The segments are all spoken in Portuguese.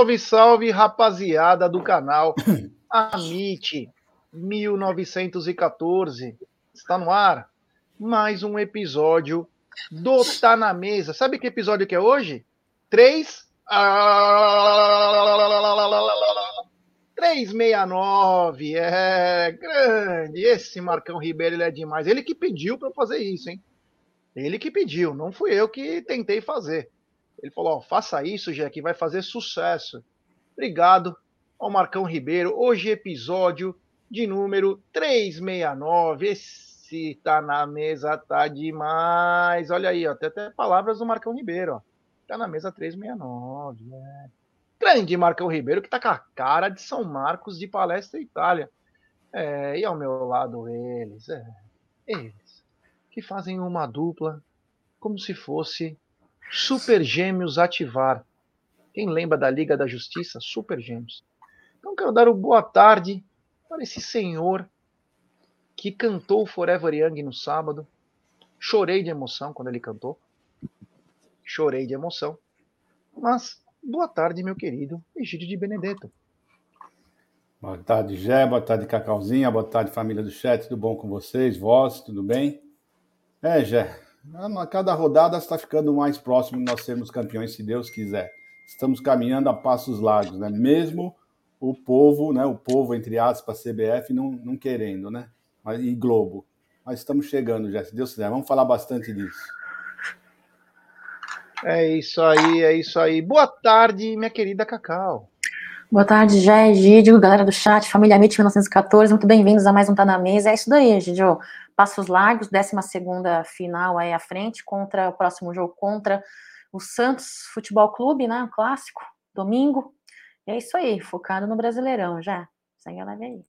Salve, salve, rapaziada do canal Amit 1914. Está no ar mais um episódio do Tá na Mesa. Sabe que episódio que é hoje? 3 369. É grande. Esse Marcão Ribeiro ele é demais. Ele que pediu para fazer isso, hein? Ele que pediu, não fui eu que tentei fazer. Ele falou: ó, faça isso, já que vai fazer sucesso. Obrigado ao Marcão Ribeiro. Hoje, episódio de número 369. Esse tá na mesa, tá demais. Olha aí, ó, tem até palavras do Marcão Ribeiro, ó. Tá na mesa 369. É. Grande Marcão Ribeiro, que tá com a cara de São Marcos de Palestra Itália. É, e ao meu lado eles, é, eles, que fazem uma dupla como se fosse Super Gêmeos ativar. Quem lembra da Liga da Justiça? Super Gêmeos. Então quero dar uma boa tarde para esse senhor que cantou Forever Young no sábado. Chorei de emoção quando ele cantou. Chorei de emoção. Mas boa tarde, meu querido Egídio de Benedetto. Boa tarde, Gé. Boa tarde, Cacauzinha. Boa tarde, família do chat. Tudo bom com vocês? Vós, tudo bem? É, Gé. A cada rodada está ficando mais próximo de nós sermos campeões, se Deus quiser. Estamos caminhando a passos largos, né? Mesmo o povo, né? O povo, entre aspas, CBF, não, não querendo, né? Mas, e Globo. Mas estamos chegando já, se Deus quiser. Vamos falar bastante disso. É isso aí, é isso aí. Boa tarde, minha querida Cacau. Boa tarde, Jé, Egídio, galera do chat, família MIT 1914, muito bem-vindos a mais um Tá Na Mesa. É isso daí, Egídio. Passos Largos, 12 final aí à frente, contra o próximo jogo contra o Santos Futebol Clube, né? Clássico, domingo. E é isso aí, focado no Brasileirão já. Segue a live aí.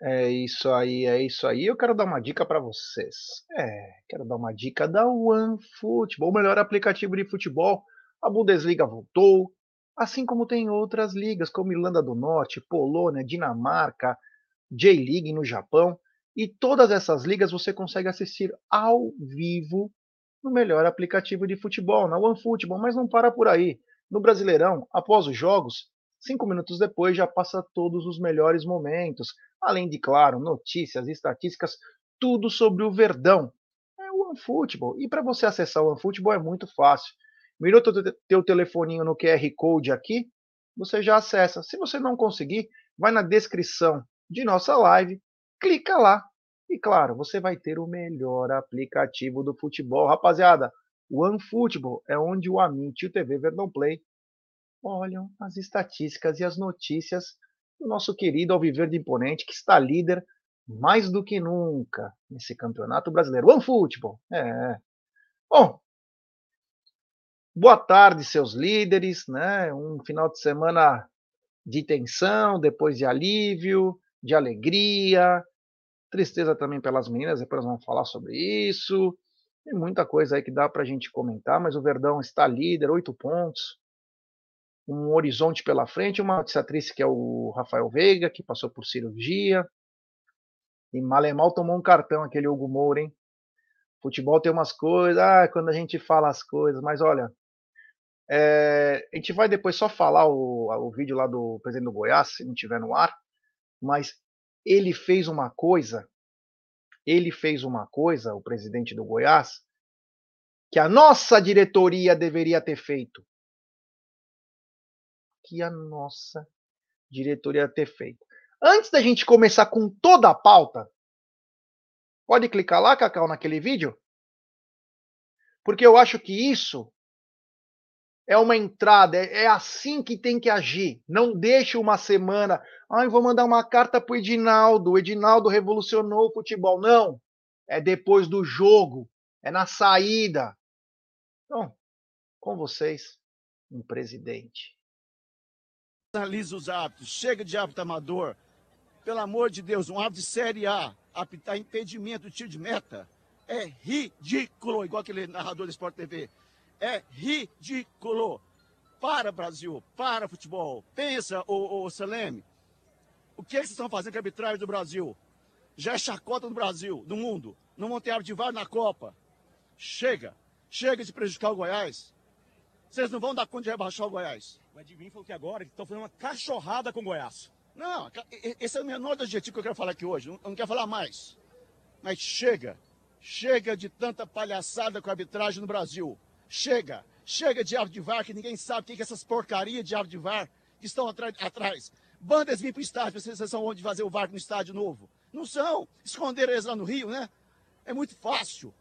É isso aí, é isso aí. Eu quero dar uma dica para vocês. É, quero dar uma dica da OneFootball, o melhor aplicativo de futebol. A Bundesliga voltou, assim como tem outras ligas, como Irlanda do Norte, Polônia, Dinamarca, J-League no Japão. E todas essas ligas você consegue assistir ao vivo no melhor aplicativo de futebol, na OneFootball, mas não para por aí. No Brasileirão, após os jogos, cinco minutos depois já passa todos os melhores momentos, além de, claro, notícias, estatísticas, tudo sobre o Verdão. É o OneFootball. E para você acessar o OneFootball é muito fácil. Mirou teu, teu telefoninho no QR Code aqui, você já acessa. Se você não conseguir, vai na descrição de nossa live clica lá. E claro, você vai ter o melhor aplicativo do futebol. Rapaziada, o OneFootball é onde o Amit e o TV Verdão Play olham as estatísticas e as notícias do nosso querido Alviverde Imponente, que está líder mais do que nunca nesse campeonato brasileiro. OneFootball, é. Bom, boa tarde, seus líderes, né? Um final de semana de tensão, depois de alívio, de alegria, tristeza também pelas meninas, depois nós vamos falar sobre isso. Tem muita coisa aí que dá para a gente comentar, mas o Verdão está líder, oito pontos, um horizonte pela frente, uma triste que é o Rafael Veiga, que passou por cirurgia, e Malemal tomou um cartão, aquele Hugo Moura, hein? Futebol tem umas coisas, ah, quando a gente fala as coisas, mas olha, é, a gente vai depois só falar o, o vídeo lá do presidente do Goiás, se não tiver no ar, mas ele fez uma coisa, ele fez uma coisa, o presidente do Goiás, que a nossa diretoria deveria ter feito. Que a nossa diretoria ter feito. Antes da gente começar com toda a pauta, pode clicar lá, Cacau, naquele vídeo? Porque eu acho que isso é uma entrada, é, é assim que tem que agir. Não deixe uma semana, ah, vou mandar uma carta para o Edinaldo, o Edinaldo revolucionou o futebol. Não, é depois do jogo, é na saída. Então, com vocês, um presidente. Analisa os hábitos, chega de hábito amador. Pelo amor de Deus, um hábito de Série A, apitar impedimento, tiro de meta, é ridículo, igual aquele narrador do Sport TV é ridículo. Para, Brasil, para, futebol. Pensa, ô, ô Seleme, o que, é que vocês estão fazendo com a arbitragem do Brasil? Já é chacota no Brasil, no mundo. Não vão ter árbitro de VAR na Copa. Chega. Chega de prejudicar o Goiás. Vocês não vão dar conta de rebaixar o Goiás. O Edvinho falou que agora estão fazendo uma cachorrada com o Goiás. Não, esse é o menor objetivo que eu quero falar aqui hoje. Eu não quero falar mais. Mas chega. Chega de tanta palhaçada com a arbitragem no Brasil. Chega. Chega de árbitro de VAR, que ninguém sabe o que é essas porcarias de árbitro de VAR que estão atrás. Bandas vir para o estádio, vocês são onde fazer o VAR no estádio novo. Não são. Esconderam eles lá no Rio, né? É muito fácil.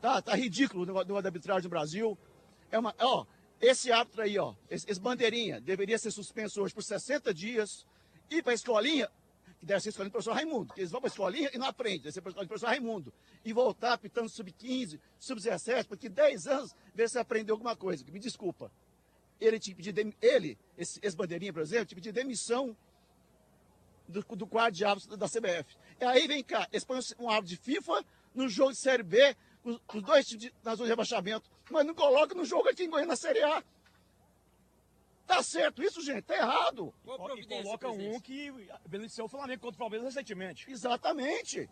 Tá, tá ridículo o negócio da arbitragem no Brasil. É uma, ó, esse árbitro aí, ó, esse, esse bandeirinha, deveria ser suspenso hoje por 60 dias. Ir para a escolinha, que deve ser escolinha do professor Raimundo, porque eles vão para a escolinha e não aprendem, deve ser para a escolinha do professor Raimundo. E voltar pitando sub-15, sub-17, porque 10 anos, ver se aprendeu alguma coisa. Me desculpa. Ele te pedir, ele, esse, esse bandeirinha, por exemplo, te pedir demissão do, do quadro de árbitros da CBF. E aí vem cá, eles põem um árbitro de FIFA no jogo de Série B, os dois times na zona de rebaixamento, mas não coloca no jogo aqui em Goiânia na Série A. Tá certo isso, gente? Tá errado. E coloca um que beneficiou o Flamengo contra o Palmeiras recentemente. Exatamente.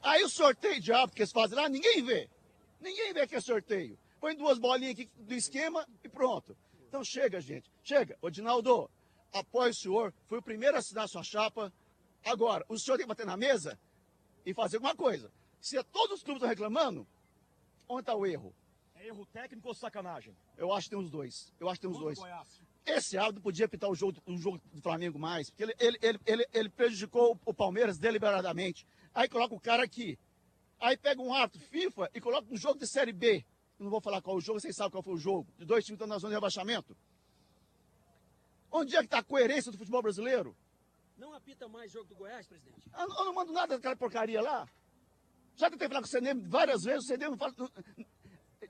Aí o sorteio de árbitro que eles fazem lá, ninguém vê. Ninguém vê que é sorteio. Põe duas bolinhas aqui do esquema e pronto. Então chega, gente. Chega. Odinaldo, apoio o senhor. Fui o primeiro a assinar sua chapa. Agora, o senhor tem que bater na mesa e fazer alguma coisa. Se todos os clubes estão reclamando, onde está o erro? É erro técnico ou sacanagem? Eu acho que tem os dois. Eu acho que tem os dois. Esse árbitro podia pitar o jogo, o jogo do Flamengo mais, porque ele, ele, ele, ele, prejudicou o Palmeiras deliberadamente. Aí coloca o cara aqui. Aí pega um árbitro FIFA e coloca um jogo de Série B. Eu não vou falar qual o jogo, vocês sabem qual foi o jogo. De dois times que estão na zona de rebaixamento. Onde é que está a coerência do futebol brasileiro? Não apita mais jogo do Goiás, presidente? Eu, eu não mando nada daquela porcaria lá. Já tentei falar com o CNM várias vezes, o CNM fala,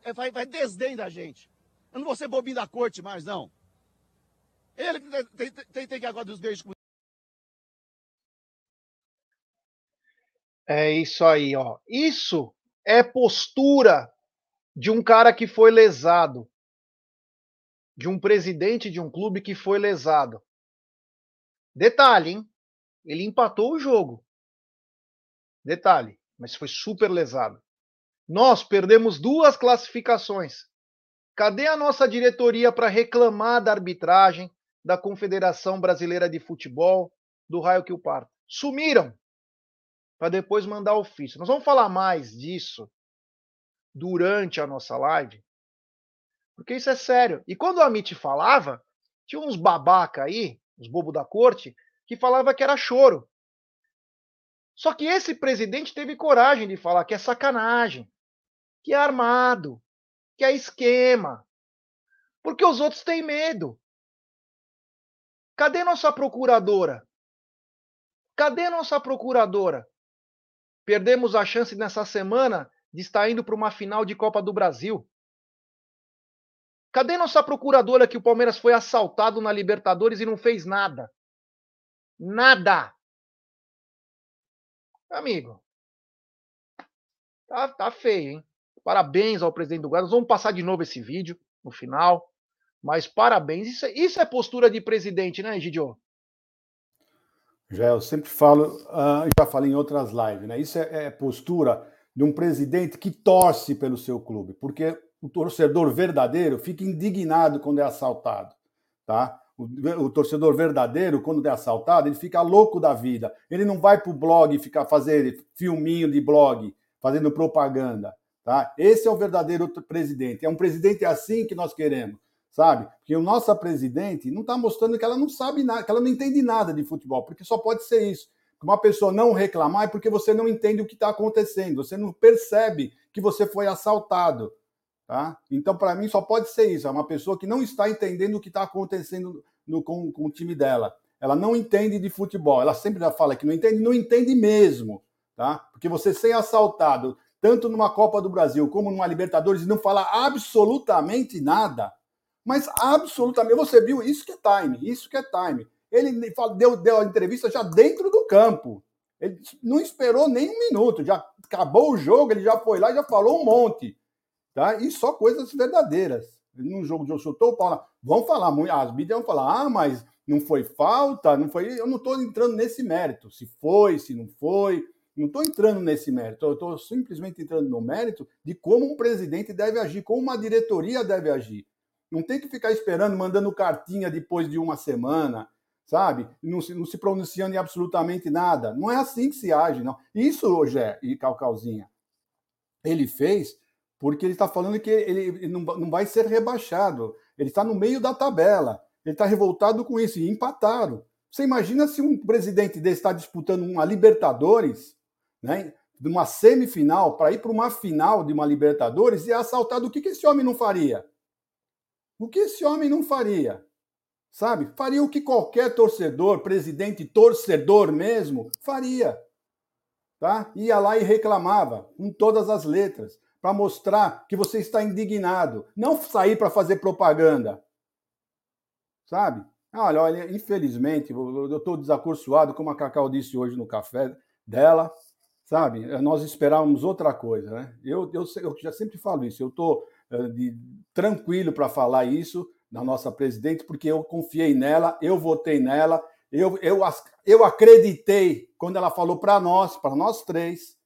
é, vai, vai desdém da gente. Eu não vou ser bobinho da corte mais, não. Ele tem, tem, tem, que agora dos beijos É isso aí, ó. Isso é postura de um cara que foi lesado. De um presidente de um clube que foi lesado. Detalhe, hein? Ele empatou o jogo. Detalhe, mas foi super lesado. Nós perdemos duas classificações. Cadê a nossa diretoria para reclamar da arbitragem da Confederação Brasileira de Futebol, do raio que o parta? Sumiram para depois mandar ofício. Nós vamos falar mais disso durante a nossa live, porque isso é sério. E quando o Amit falava, tinha uns babaca aí, os bobos da corte, que falava que era choro. Só que esse presidente teve coragem de falar que é sacanagem, que é armado, que é esquema. Porque os outros têm medo. Cadê nossa procuradora? Cadê nossa procuradora? Perdemos a chance nessa semana de estar indo para uma final de Copa do Brasil. Cadê nossa procuradora que o Palmeiras foi assaltado na Libertadores e não fez nada? Nada. Amigo, tá, tá feio, hein? Parabéns ao presidente do Goiás. vamos passar de novo esse vídeo no final. Mas parabéns. Isso, é, isso é postura de presidente, né, Gidio? Já eu sempre falo, uh, já falei em outras lives, né? Isso é, é postura de um presidente que torce pelo seu clube, porque o torcedor verdadeiro fica indignado quando é assaltado, tá? O, o, torcedor verdadeiro, quando é assaltado, ele fica louco da vida. Ele não vai para o blog ficar fazer filminho de blog, fazendo propaganda. Tá? Esse é o verdadeiro presidente. É um presidente assim que nós queremos, sabe? Porque o nossa presidente não está mostrando que ela não sabe nada, que ela não entende nada de futebol, porque só pode ser isso. Uma pessoa não reclamar é porque você não entende o que está acontecendo, você não percebe que você foi assaltado. Tá? Então, para mim, só pode ser isso. É uma pessoa que não está entendendo o que está acontecendo no, com, com, o time dela. Ela não entende de futebol. Ela sempre já fala que não entende, não entende mesmo. Tá? Porque você ser assaltado, tanto numa Copa do Brasil como numa Libertadores, e não falar absolutamente nada, mas absolutamente. Você viu? Isso que é time. Isso que é time. Ele deu, deu a entrevista já dentro do campo. Ele não esperou nem um minuto. Já acabou o jogo, ele já foi lá e já falou um monte. Tá? E só coisas verdadeiras. Num jogo de chutou o pau. Vão falar, as mídias vão falar, ah, mas não foi falta, não foi. Eu não estou entrando nesse mérito. Se foi, se não foi. Não estou entrando nesse mérito. Eu estou simplesmente entrando no mérito de como um presidente deve agir, como uma diretoria deve agir. Não tem que ficar esperando, mandando cartinha depois de uma semana, sabe? Não se, não se pronunciando em absolutamente nada. Não é assim que se age, não. Isso, Rogé e Calcalzinha, ele fez porque ele está falando que ele, não, vai ser rebaixado. Ele está no meio da tabela. Ele está revoltado com isso. E empataram. Você imagina se um presidente desse está disputando uma Libertadores, né? De uma semifinal, para ir para uma final de uma Libertadores e é assaltado, o que, que esse homem não faria? O que esse homem não faria? Sabe? Faria o que qualquer torcedor, presidente torcedor mesmo, faria. Tá? Ia lá e reclamava, com todas as letras, para mostrar que você está indignado. Não sair para fazer propaganda. Sabe? Olha, olha, infelizmente, eu estou desacursoado, como a Cacau disse hoje no café dela, sabe? Nós esperávamos outra coisa, né? Eu, eu, eu já sempre falo isso, eu estou uh, tranquilo para falar isso, da nossa presidente, porque eu confiei nela, eu votei nela, eu, eu, eu acreditei quando ela falou para nós, para nós três,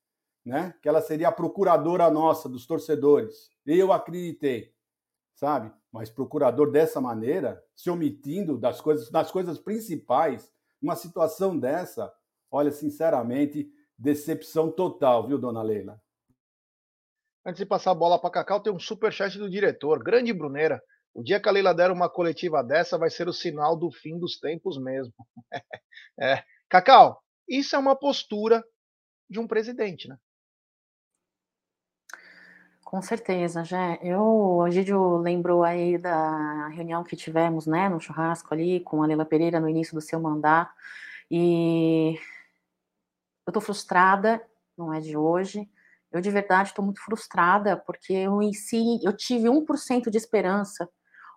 né, que ela seria a procuradora nossa, dos torcedores. Eu acreditei, sabe? Mas procurador dessa maneira, se omitindo das coisas, das coisas principais, uma situação dessa, olha, sinceramente, decepção total, viu, dona Leila? Antes de passar a bola para Cacau, tem um super chat do diretor, grande Bruneira. O dia que a Leila der uma coletiva dessa vai ser o sinal do fim dos tempos mesmo. é. Cacau, isso é uma postura de um presidente, né? Com certeza, já. Eu, o Gídio lembrou aí da reunião que tivemos, né, no churrasco ali com a Leila Pereira no início do seu mandato. E eu tô frustrada, não é de hoje. Eu de verdade estou muito frustrada porque eu em si eu tive 1% de esperança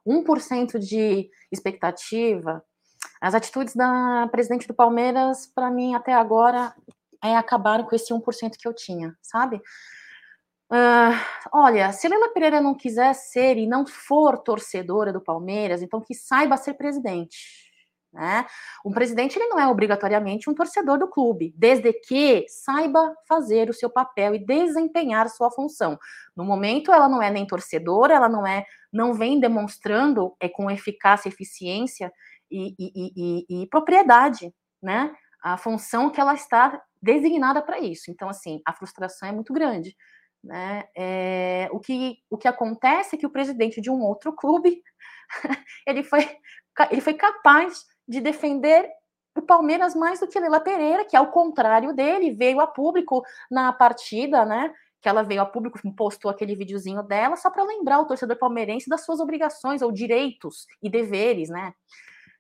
1% de expectativa, as atitudes da presidente do Palmeiras, para mim, até agora, é acabaram com esse 1% que eu tinha, sabe? Uh, olha, se Leila Pereira não quiser ser e não for torcedora do Palmeiras, então que saiba ser presidente. Né? Um presidente ele não é obrigatoriamente um torcedor do clube, desde que saiba fazer o seu papel e desempenhar sua função. No momento, ela não é nem torcedora, ela não é, não vem demonstrando é, com eficácia, eficiência e, e, e, e propriedade, né? A função que ela está designada para isso. Então, assim, a frustração é muito grande. Né? É, o, que, o que acontece é que o presidente de um outro clube ele foi, ele foi capaz de defender o Palmeiras mais do que Leila Pereira, que ao contrário dele, veio a público na partida, né? Que ela veio a público, postou aquele videozinho dela, só para lembrar o torcedor palmeirense das suas obrigações ou direitos e deveres, né?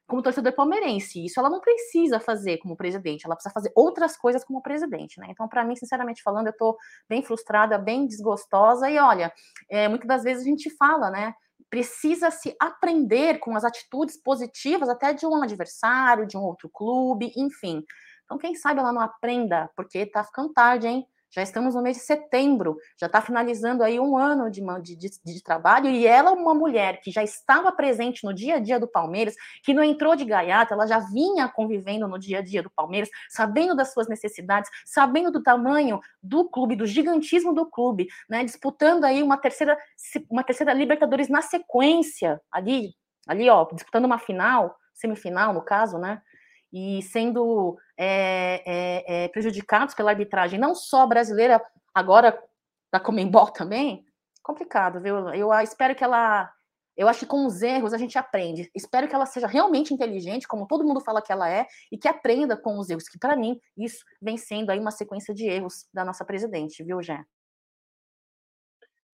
Como torcedor palmeirense. Isso ela não precisa fazer como presidente, ela precisa fazer outras coisas como presidente, né? Então, para mim, sinceramente falando, eu tô bem frustrada, bem desgostosa, e olha, é, muitas das vezes a gente fala, né? Precisa se aprender com as atitudes positivas até de um adversário, de um outro clube, enfim. Então, quem sabe ela não aprenda, porque tá ficando tarde, hein? Já estamos no mês de setembro, já está finalizando aí um ano de, de, de, trabalho, e ela, uma mulher que já estava presente no dia a dia do Palmeiras, que não entrou de gaiata, ela já vinha convivendo no dia a dia do Palmeiras, sabendo das suas necessidades, sabendo do tamanho do clube, do gigantismo do clube, né? Disputando aí uma terceira, uma terceira Libertadores na sequência, ali, ali, ó, disputando uma final, semifinal, no caso, né? E sendo é, é, é, prejudicados pela arbitragem, não só brasileira, agora da Comembol também, complicado, viu? Eu espero que ela. Eu acho que com os erros a gente aprende. Espero que ela seja realmente inteligente, como todo mundo fala que ela é, e que aprenda com os erros, que para mim isso vem sendo aí uma sequência de erros da nossa presidente, viu, Jé?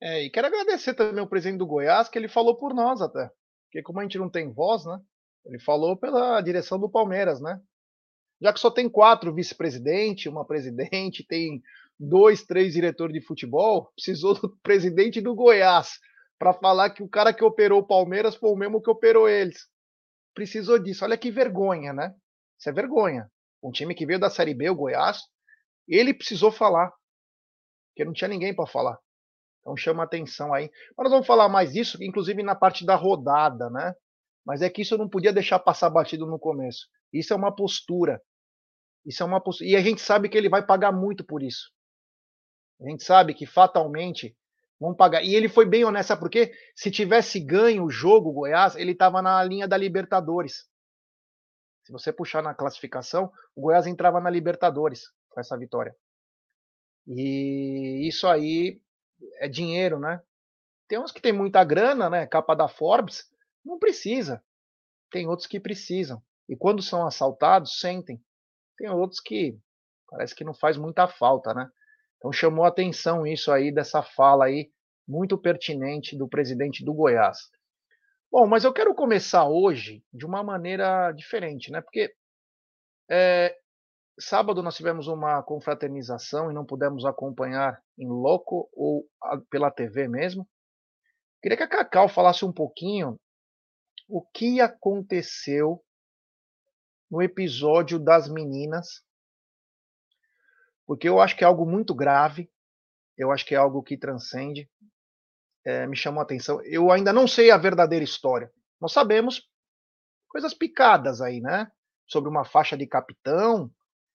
É, e quero agradecer também o presidente do Goiás, que ele falou por nós até. Porque como a gente não tem voz, né? Ele falou pela direção do Palmeiras, né? Já que só tem quatro vice-presidente, uma presidente, tem dois, três diretores de futebol, precisou do presidente do Goiás para falar que o cara que operou o Palmeiras foi o mesmo que operou eles. Precisou disso. Olha que vergonha, né? Isso é vergonha. Um time que veio da Série B, o Goiás, ele precisou falar, porque não tinha ninguém para falar. Então chama atenção aí. Mas nós vamos falar mais disso, inclusive na parte da rodada, né? Mas é que isso eu não podia deixar passar batido no começo. Isso é uma postura. Isso é uma postura. E a gente sabe que ele vai pagar muito por isso. A gente sabe que fatalmente Vamos pagar. E ele foi bem honesto, sabe por quê? Se tivesse ganho o jogo, Goiás, ele estava na linha da Libertadores. Se você puxar na classificação, o Goiás entrava na Libertadores com essa vitória. E isso aí é dinheiro, né? Tem uns que tem muita grana, né? Capa da Forbes, não precisa. Tem outros que precisam. E quando são assaltados, sentem. Tem outros que parece que não faz muita falta, né? Então chamou atenção isso aí dessa fala aí muito pertinente do presidente do Goiás. Bom, mas eu quero começar hoje de uma maneira diferente, né? Porque é, sábado nós tivemos uma confraternização e não pudemos acompanhar em loco ou pela TV mesmo. Queria que a Cacau falasse um pouquinho o que aconteceu no episódio das meninas porque eu acho que é algo muito grave, eu acho que é algo que transcende, é, me chamou a atenção. Eu ainda não sei a verdadeira história. Nós sabemos coisas picadas aí, né? Sobre uma faixa de capitão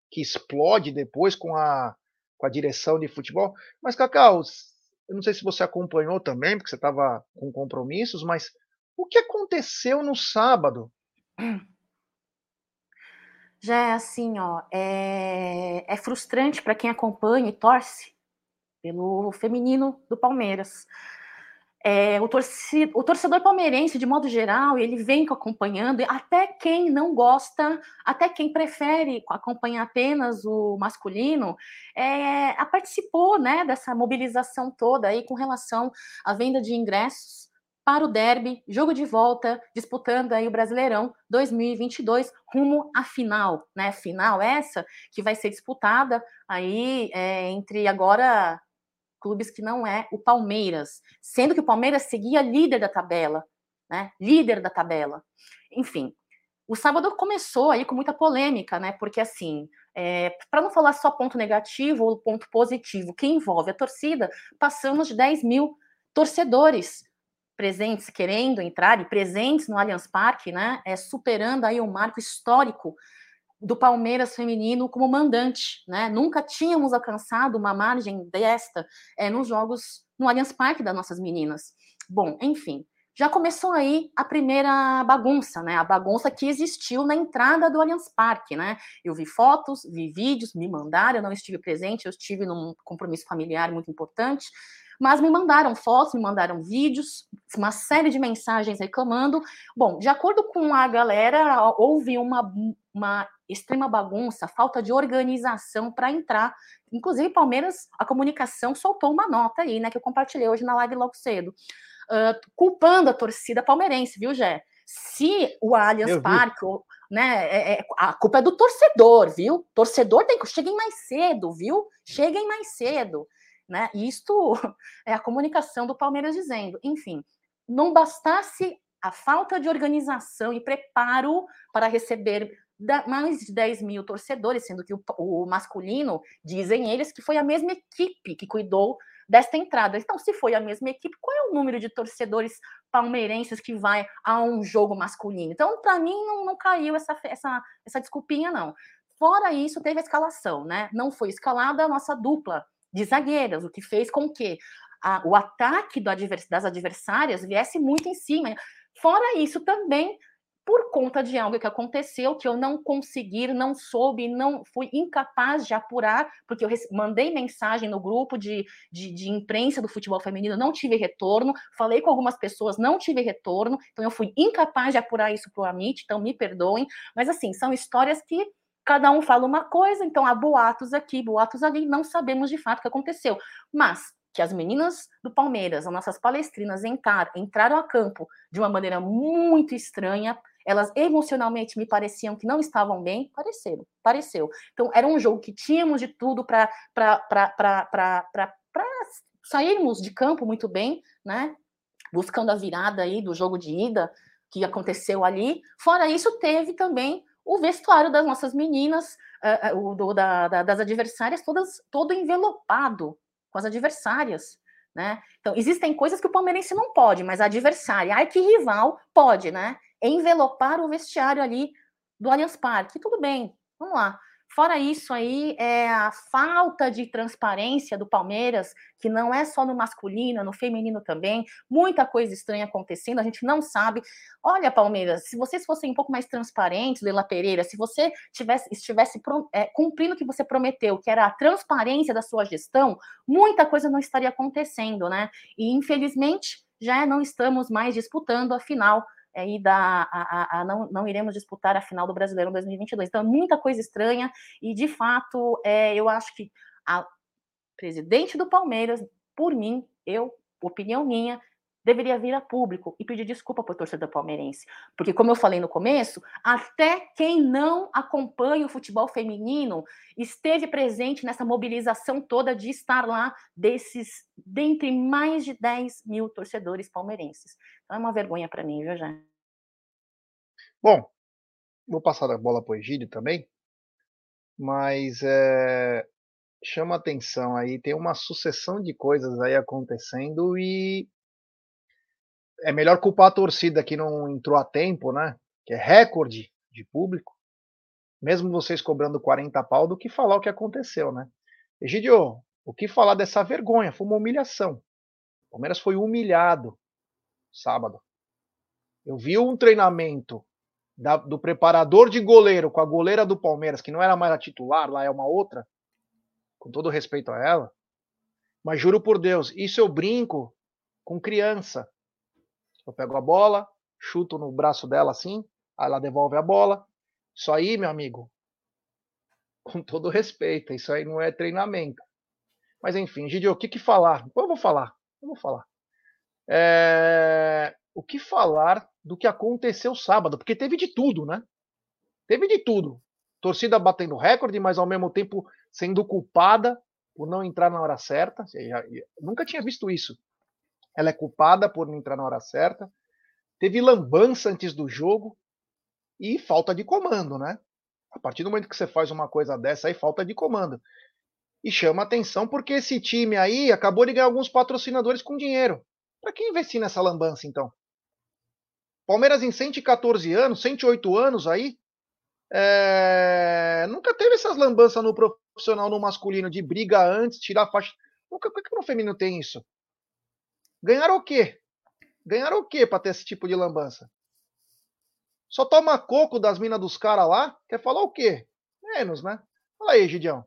que explode depois com a, com a direção de futebol. Mas, Cacau, eu não sei se você acompanhou também, porque você estava com compromissos, mas o que aconteceu no sábado? já é assim, ó, é, é frustrante para quem acompanha e torce pelo feminino do Palmeiras. É, o, torci, o, torcedor palmeirense, de modo geral, ele vem acompanhando, até quem não gosta, até quem prefere acompanhar apenas o masculino, é, participou né, dessa mobilização toda aí com relação à venda de ingressos para o derby, jogo de volta, disputando aí o Brasileirão 2022 rumo à final, né? Final essa que vai ser disputada aí é, entre agora clubes que não é o Palmeiras, sendo que o Palmeiras seguia líder da tabela, né? Líder da tabela. Enfim, o sábado começou aí com muita polêmica, né? Porque assim, é, para não falar só ponto negativo ou ponto positivo que envolve a torcida, passamos de 10 mil torcedores presentes, querendo entrar e presentes no Allianz Parque, né, é, superando aí o marco histórico do Palmeiras feminino como mandante, né? Nunca tínhamos alcançado uma margem desta é, nos jogos no Allianz Parque das nossas meninas. Bom, enfim, já começou aí a primeira bagunça, né? A bagunça que existiu na entrada do Allianz Parque, né? Eu vi fotos, vi vídeos, me mandaram, eu não estive presente, eu estive num compromisso familiar muito importante, mas me mandaram fotos, me mandaram vídeos, uma série de mensagens reclamando. Bom, de acordo com a galera, houve uma, uma extrema bagunça, falta de organização para entrar. Inclusive, Palmeiras, a comunicação soltou uma nota aí, né, que eu compartilhei hoje na live logo cedo, uh, culpando a torcida palmeirense, viu, Jé? Se o Allianz Parque, né, é, é, a culpa é do torcedor, viu? Torcedor tem que cheguem mais cedo, viu? Cheguem mais cedo. Né? Isto é a comunicação do Palmeiras dizendo, enfim, não bastasse a falta de organização e preparo para receber mais de 10 mil torcedores, sendo que o, o, masculino, dizem eles, que foi a mesma equipe que cuidou desta entrada. Então, se foi a mesma equipe, qual é o número de torcedores palmeirenses que vai a um jogo masculino? Então, para mim, não, não caiu essa, essa, essa desculpinha, não. Fora isso, teve a escalação, né? Não foi escalada a nossa dupla de zagueiras, o que fez com que a, o ataque advers, das adversárias viesse muito em cima. Fora isso, também por conta de algo que aconteceu que eu não consegui, não soube, não fui incapaz de apurar, porque eu mandei mensagem no grupo de, de, de, imprensa do futebol feminino, não tive retorno, falei com algumas pessoas, não tive retorno, então eu fui incapaz de apurar isso para o Amit, então me perdoem, mas assim, são histórias que Cada um fala uma coisa, então há boatos aqui, boatos ali, não sabemos de fato o que aconteceu. Mas que as meninas do Palmeiras, as nossas palestrinas, entrar, entraram a campo de uma maneira muito estranha, elas emocionalmente me pareciam que não estavam bem, pareceram, pareceu. Então era um jogo que tínhamos de tudo para sairmos de campo muito bem, né? Buscando a virada aí do jogo de ida que aconteceu ali. Fora isso, teve também o vestuário das nossas meninas, uh, do, da, da, das adversárias, todas todo envelopado com as adversárias. Né? Então, existem coisas que o palmeirense não pode, mas a adversária, a arquirrival, pode, né? Envelopar o vestiário ali do Allianz Parque. Tudo bem, vamos lá. Fora isso aí, é a falta de transparência do Palmeiras, que não é só no masculino, no feminino também, muita coisa estranha acontecendo, a gente não sabe. Olha, Palmeiras, se vocês fossem um pouco mais transparentes, Leila Pereira, se você tivesse, estivesse é, cumprindo o que você prometeu, que era a transparência da sua gestão, muita coisa não estaria acontecendo, né? E infelizmente já não estamos mais disputando a final é, e da, a, a, não, não iremos disputar a final do Brasileiro 2022. Então, muita coisa estranha e, de fato, é, eu acho que a presidente do Palmeiras, por mim, eu, opinião minha, deveria vir a público e pedir desculpa para o torcedor palmeirense. Porque, como eu falei no começo, até quem não acompanha o futebol feminino esteve presente nessa mobilização toda de estar lá desses, dentre mais de 10 mil torcedores palmeirenses. Então é uma vergonha para mim, viu, já. Bom, vou passar a bola para o Egídio também, mas é, chama atenção aí, tem uma sucessão de coisas aí acontecendo e é melhor culpar a torcida que não entrou a tempo, né? Que é recorde de público, mesmo vocês cobrando 40 pau, do que falar o que aconteceu, né? Egidio, o que falar dessa vergonha? Foi uma humilhação. O Palmeiras foi humilhado sábado. Eu vi um treinamento da, do preparador de goleiro com a goleira do Palmeiras, que não era mais a titular, lá é uma outra, com todo respeito a ela. Mas juro por Deus, isso eu brinco com criança. Eu pego a bola, chuto no braço dela assim, ela devolve a bola. Isso aí, meu amigo, com todo respeito, isso aí não é treinamento. Mas enfim, Gidio, o que, que falar? Eu vou falar, eu vou falar. É... O que falar do que aconteceu sábado? Porque teve de tudo, né? Teve de tudo. Torcida batendo recorde, mas ao mesmo tempo sendo culpada por não entrar na hora certa. Eu nunca tinha visto isso ela é culpada por não entrar na hora certa. Teve lambança antes do jogo e falta de comando, né? A partir do momento que você faz uma coisa dessa aí, falta de comando. E chama atenção porque esse time aí acabou de ganhar alguns patrocinadores com dinheiro. Para quem investir nessa lambança, então? Palmeiras em 114 anos, 108 anos aí, é... nunca teve essas lambanças no profissional, no masculino, de briga antes, tirar faixa. Nunca, por que no feminino tem isso? Ganharam o quê? Ganharam o quê para ter esse tipo de lambança? Só toma coco das minas dos caras lá? Quer falar o quê? Menos, né? Fala aí, Gidião.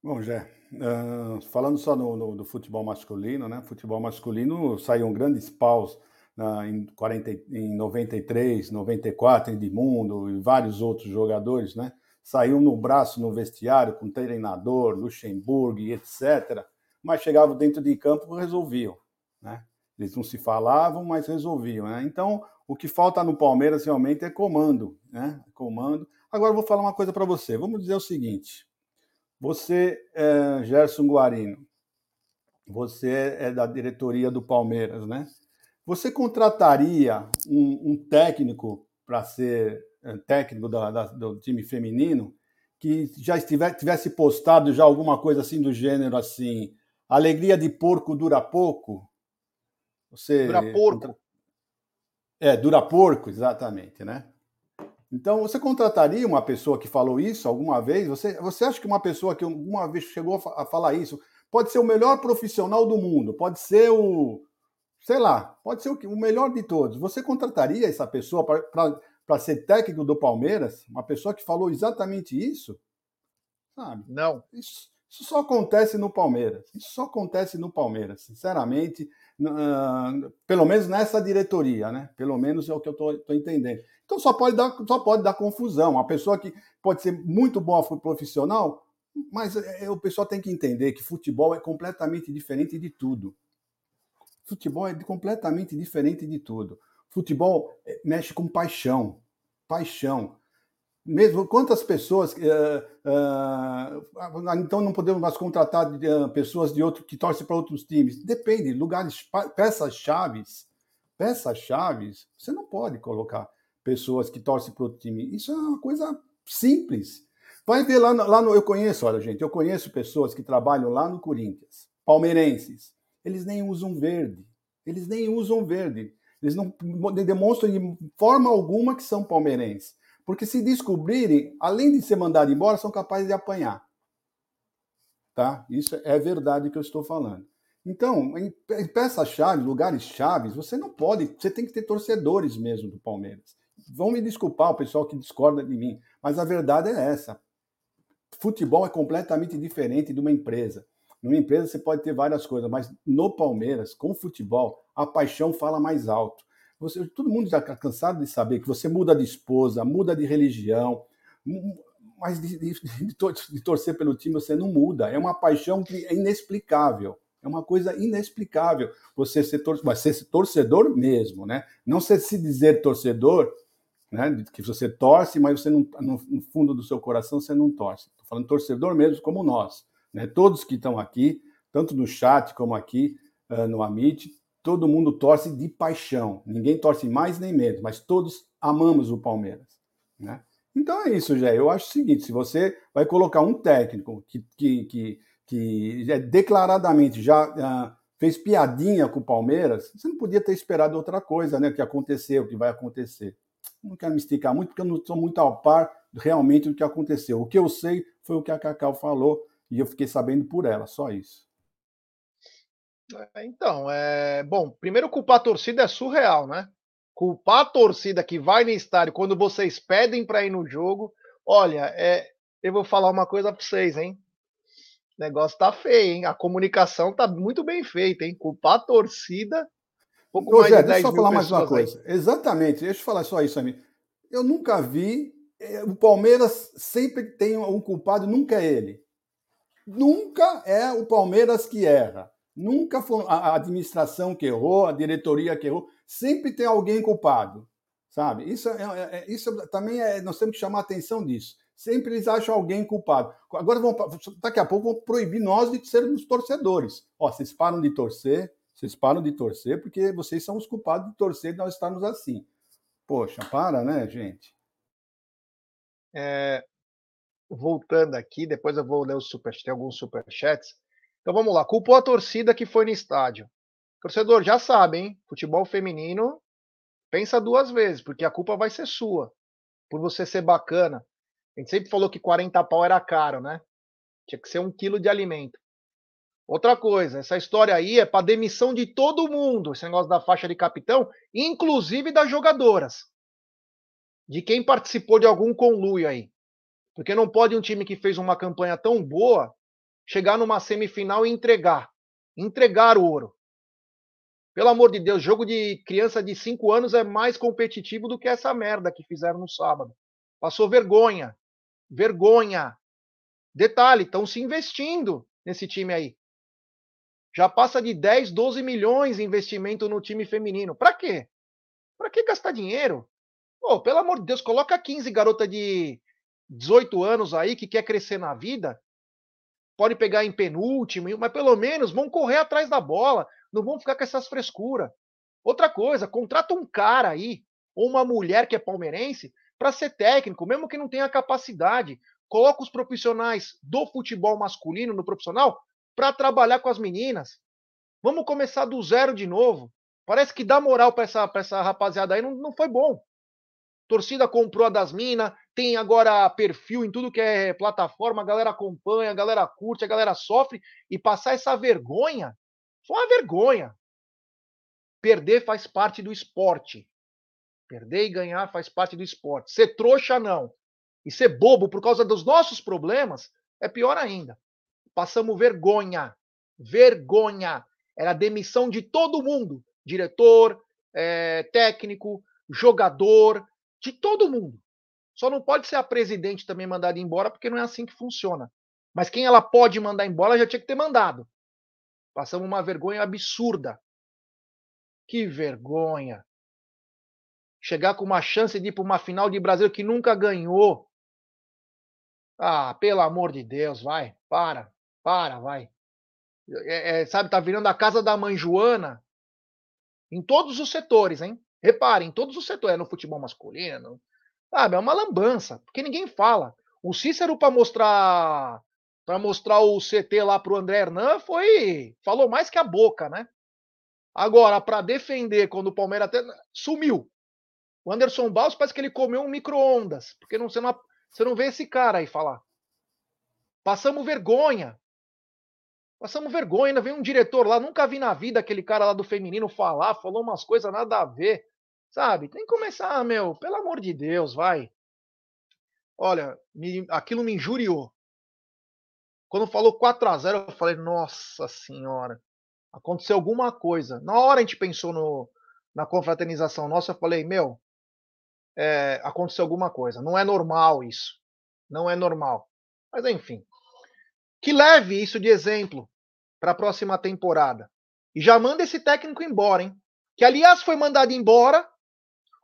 Bom, Jé, uh, falando só no, no, do futebol masculino, né? Futebol masculino saiu um grandes paus uh, em, 40, em 93, 94, Edmundo e vários outros jogadores, né? Saiu no braço no vestiário com treinador, Luxemburgo, etc mas chegavam dentro de campo resolviam, né? Eles não se falavam, mas resolviam, né? Então, o que falta no Palmeiras realmente é comando, né? Comando. Agora vou falar uma coisa para você. Vamos dizer o seguinte: você, é, Gerson Guarino, você é da diretoria do Palmeiras, né? Você contrataria um, um técnico para ser é, técnico da, da, do time feminino que já estivesse, tivesse postado já alguma coisa assim do gênero assim, Alegria de porco dura pouco. Você dura porco. É, dura porco, exatamente, né? Então, você contrataria uma pessoa que falou isso alguma vez? Você, você acha que uma pessoa que alguma vez chegou a falar isso pode ser o melhor profissional do mundo, pode ser o, sei lá, pode ser o, o melhor de todos. Você contrataria essa pessoa para ser técnico do Palmeiras? Uma pessoa que falou exatamente isso? Sabe? Não. Isso, isso só acontece no Palmeiras. Isso só acontece no Palmeiras, sinceramente. Uh, pelo menos nessa diretoria, né? Pelo menos é o que eu estou entendendo. Então só pode, dar, só pode dar confusão. Uma pessoa que pode ser muito boa profissional, mas é, é, o pessoal tem que entender que futebol é completamente diferente de tudo. Futebol é completamente diferente de tudo. Futebol é, mexe com paixão. Paixão mesmo quantas pessoas uh, uh, então não podemos mais contratar uh, pessoas de outro que torcem para outros times? Depende lugares peças chaves peças chaves você não pode colocar pessoas que torcem para outro time. Isso é uma coisa simples. Vai ver lá lá no eu conheço olha gente eu conheço pessoas que trabalham lá no Corinthians palmeirenses. Eles nem usam verde. Eles nem usam verde. Eles não demonstram de forma alguma que são palmeirenses Porque se descobrirem, além de ser mandado embora, são capazes de apanhar. Tá? Isso é verdade que eu estou falando. Então, em peças-chave, lugares-chave, você não pode, você tem que ter torcedores mesmo do Palmeiras. Vão me desculpar o pessoal que discorda de mim, mas a verdade é essa. Futebol é completamente diferente de uma empresa. Numa empresa você pode ter várias coisas, mas no Palmeiras, com futebol, a paixão fala mais alto. Você, todo mundo está cansado de saber que você muda de esposa, muda de religião, mas de, de, de, torcer pelo time você não muda. É uma paixão que é inexplicável. É uma coisa inexplicável você ser, tor mas ser torcedor mesmo, né? Não ser se dizer torcedor, né? Que você torce, mas você não, no fundo do seu coração você não torce. Estou falando torcedor mesmo como nós, né? Todos que estão aqui, tanto no chat como aqui uh, no Amit, todo mundo torce de paixão. Ninguém torce mais nem menos, mas todos amamos o Palmeiras. Né? Então é isso, Jé. Eu acho o seguinte: se você vai colocar um técnico que, que, que, que é declaradamente já uh, fez piadinha com o Palmeiras, você não podia ter esperado outra coisa, né? O que aconteceu, o que vai acontecer. Não quero me esticar muito, porque eu não estou muito ao par realmente do que aconteceu. O que eu sei foi o que a Cacau falou e eu fiquei sabendo por ela, só isso. É, então, é bom. Primeiro, culpar a torcida é surreal, né? Culpar a torcida que vai no estádio quando vocês pedem para ir no jogo. Olha, é, eu vou falar uma coisa para vocês, hein? O negócio tá feio, hein? A comunicação tá muito bem feita, hein? Culpar a torcida. Pouco Ô, mais Zé, de deixa eu falar mais uma coisa. Aí. Exatamente, deixa eu falar só isso a mim. Eu nunca vi. É, o Palmeiras sempre tem um culpado, nunca é ele. Nunca é o Palmeiras que erra. Nunca foi a administração que errou, a diretoria que errou. Sempre tem alguém culpado, sabe? Isso, é, é, é isso também é, nós temos que chamar a atenção disso. Sempre eles acham alguém culpado. Agora, vão, daqui a pouco, vão proibir nós de sermos torcedores. Ó, vocês param de torcer, vocês param de torcer porque vocês são os culpados de torcer e nós estarmos assim. Poxa, para, né, gente? É, voltando aqui, depois eu vou ler os super, tem alguns superchats. Então vamos lá, culpou a torcida que foi no estádio. torcedor já sabe, hein? Futebol feminino, pensa duas vezes, porque a culpa vai ser sua. Por você ser bacana. A gente sempre falou que 40 pau era caro, né? Tinha que ser um quilo de alimento. Outra coisa, essa história aí é para demissão de todo mundo, esse negócio da faixa de capitão, inclusive das jogadoras. De quem participou de algum conluio aí. Porque não pode um time que fez uma campanha tão boa chegar numa semifinal e entregar. Entregar o ouro. Pelo amor de Deus, jogo de criança de 5 anos é mais competitivo do que essa merda que fizeram no sábado. Passou vergonha. Vergonha. Detalhe, estão se investindo nesse time aí. Já passa de 10, 12 milhões de investimento no time feminino. Para quê? Para que gastar dinheiro? Pô, pelo amor de Deus, coloca 15 garota de 18 anos aí que quer crescer na vida pode pegar em penúltimo, mas pelo menos vão correr atrás da bola, não vão ficar com essas frescuras. Outra coisa, contrata um cara aí, ou uma mulher que é palmeirense, para ser técnico, mesmo que não tenha capacidade. Coloca os profissionais do futebol masculino no profissional para trabalhar com as meninas. Vamos começar do zero de novo. Parece que dá moral para essa, essa rapaziada aí não, não foi bom. Torcida comprou a das minas, tem agora perfil em tudo que é plataforma, a galera acompanha, a galera curte, a galera sofre, e passar essa vergonha, foi uma vergonha. Perder faz parte do esporte. Perder e ganhar faz parte do esporte. Ser trouxa, não. E ser bobo por causa dos nossos problemas é pior ainda. Passamos vergonha. Vergonha. Era demissão de todo mundo: diretor, é, técnico, jogador, de todo mundo. Só não pode ser a presidente também mandada embora, porque não é assim que funciona. Mas quem ela pode mandar embora já tinha que ter mandado. Passamos uma vergonha absurda. Que vergonha. Chegar com uma chance de ir para uma final de Brasil que nunca ganhou. Ah, pelo amor de Deus, vai. Para, para, vai. É, é, sabe, tá virando a casa da mãe Joana em todos os setores, hein? Reparem, todos os setores, é no futebol masculino, sabe, é uma lambança, porque ninguém fala. O Cícero para mostrar para mostrar o CT lá pro André Hernan foi falou mais que a boca, né? Agora para defender quando o Palmeiras até sumiu. O Anderson Baus parece que ele comeu um micro-ondas, porque não, você, não, você não vê esse cara aí falar. Passamos vergonha. Passamos vergonha, ainda vem um diretor lá, nunca vi na vida aquele cara lá do feminino falar, falou umas coisas nada a ver. Sabe? Tem que começar, meu, pelo amor de Deus, vai. Olha, me, aquilo me injuriou. Quando falou 4 a 0 eu falei, nossa senhora, aconteceu alguma coisa. Na hora a gente pensou no, na confraternização nossa, eu falei, meu, é, aconteceu alguma coisa. Não é normal isso. Não é normal. Mas enfim. Que leve isso de exemplo para a próxima temporada. E já manda esse técnico embora, hein? Que aliás foi mandado embora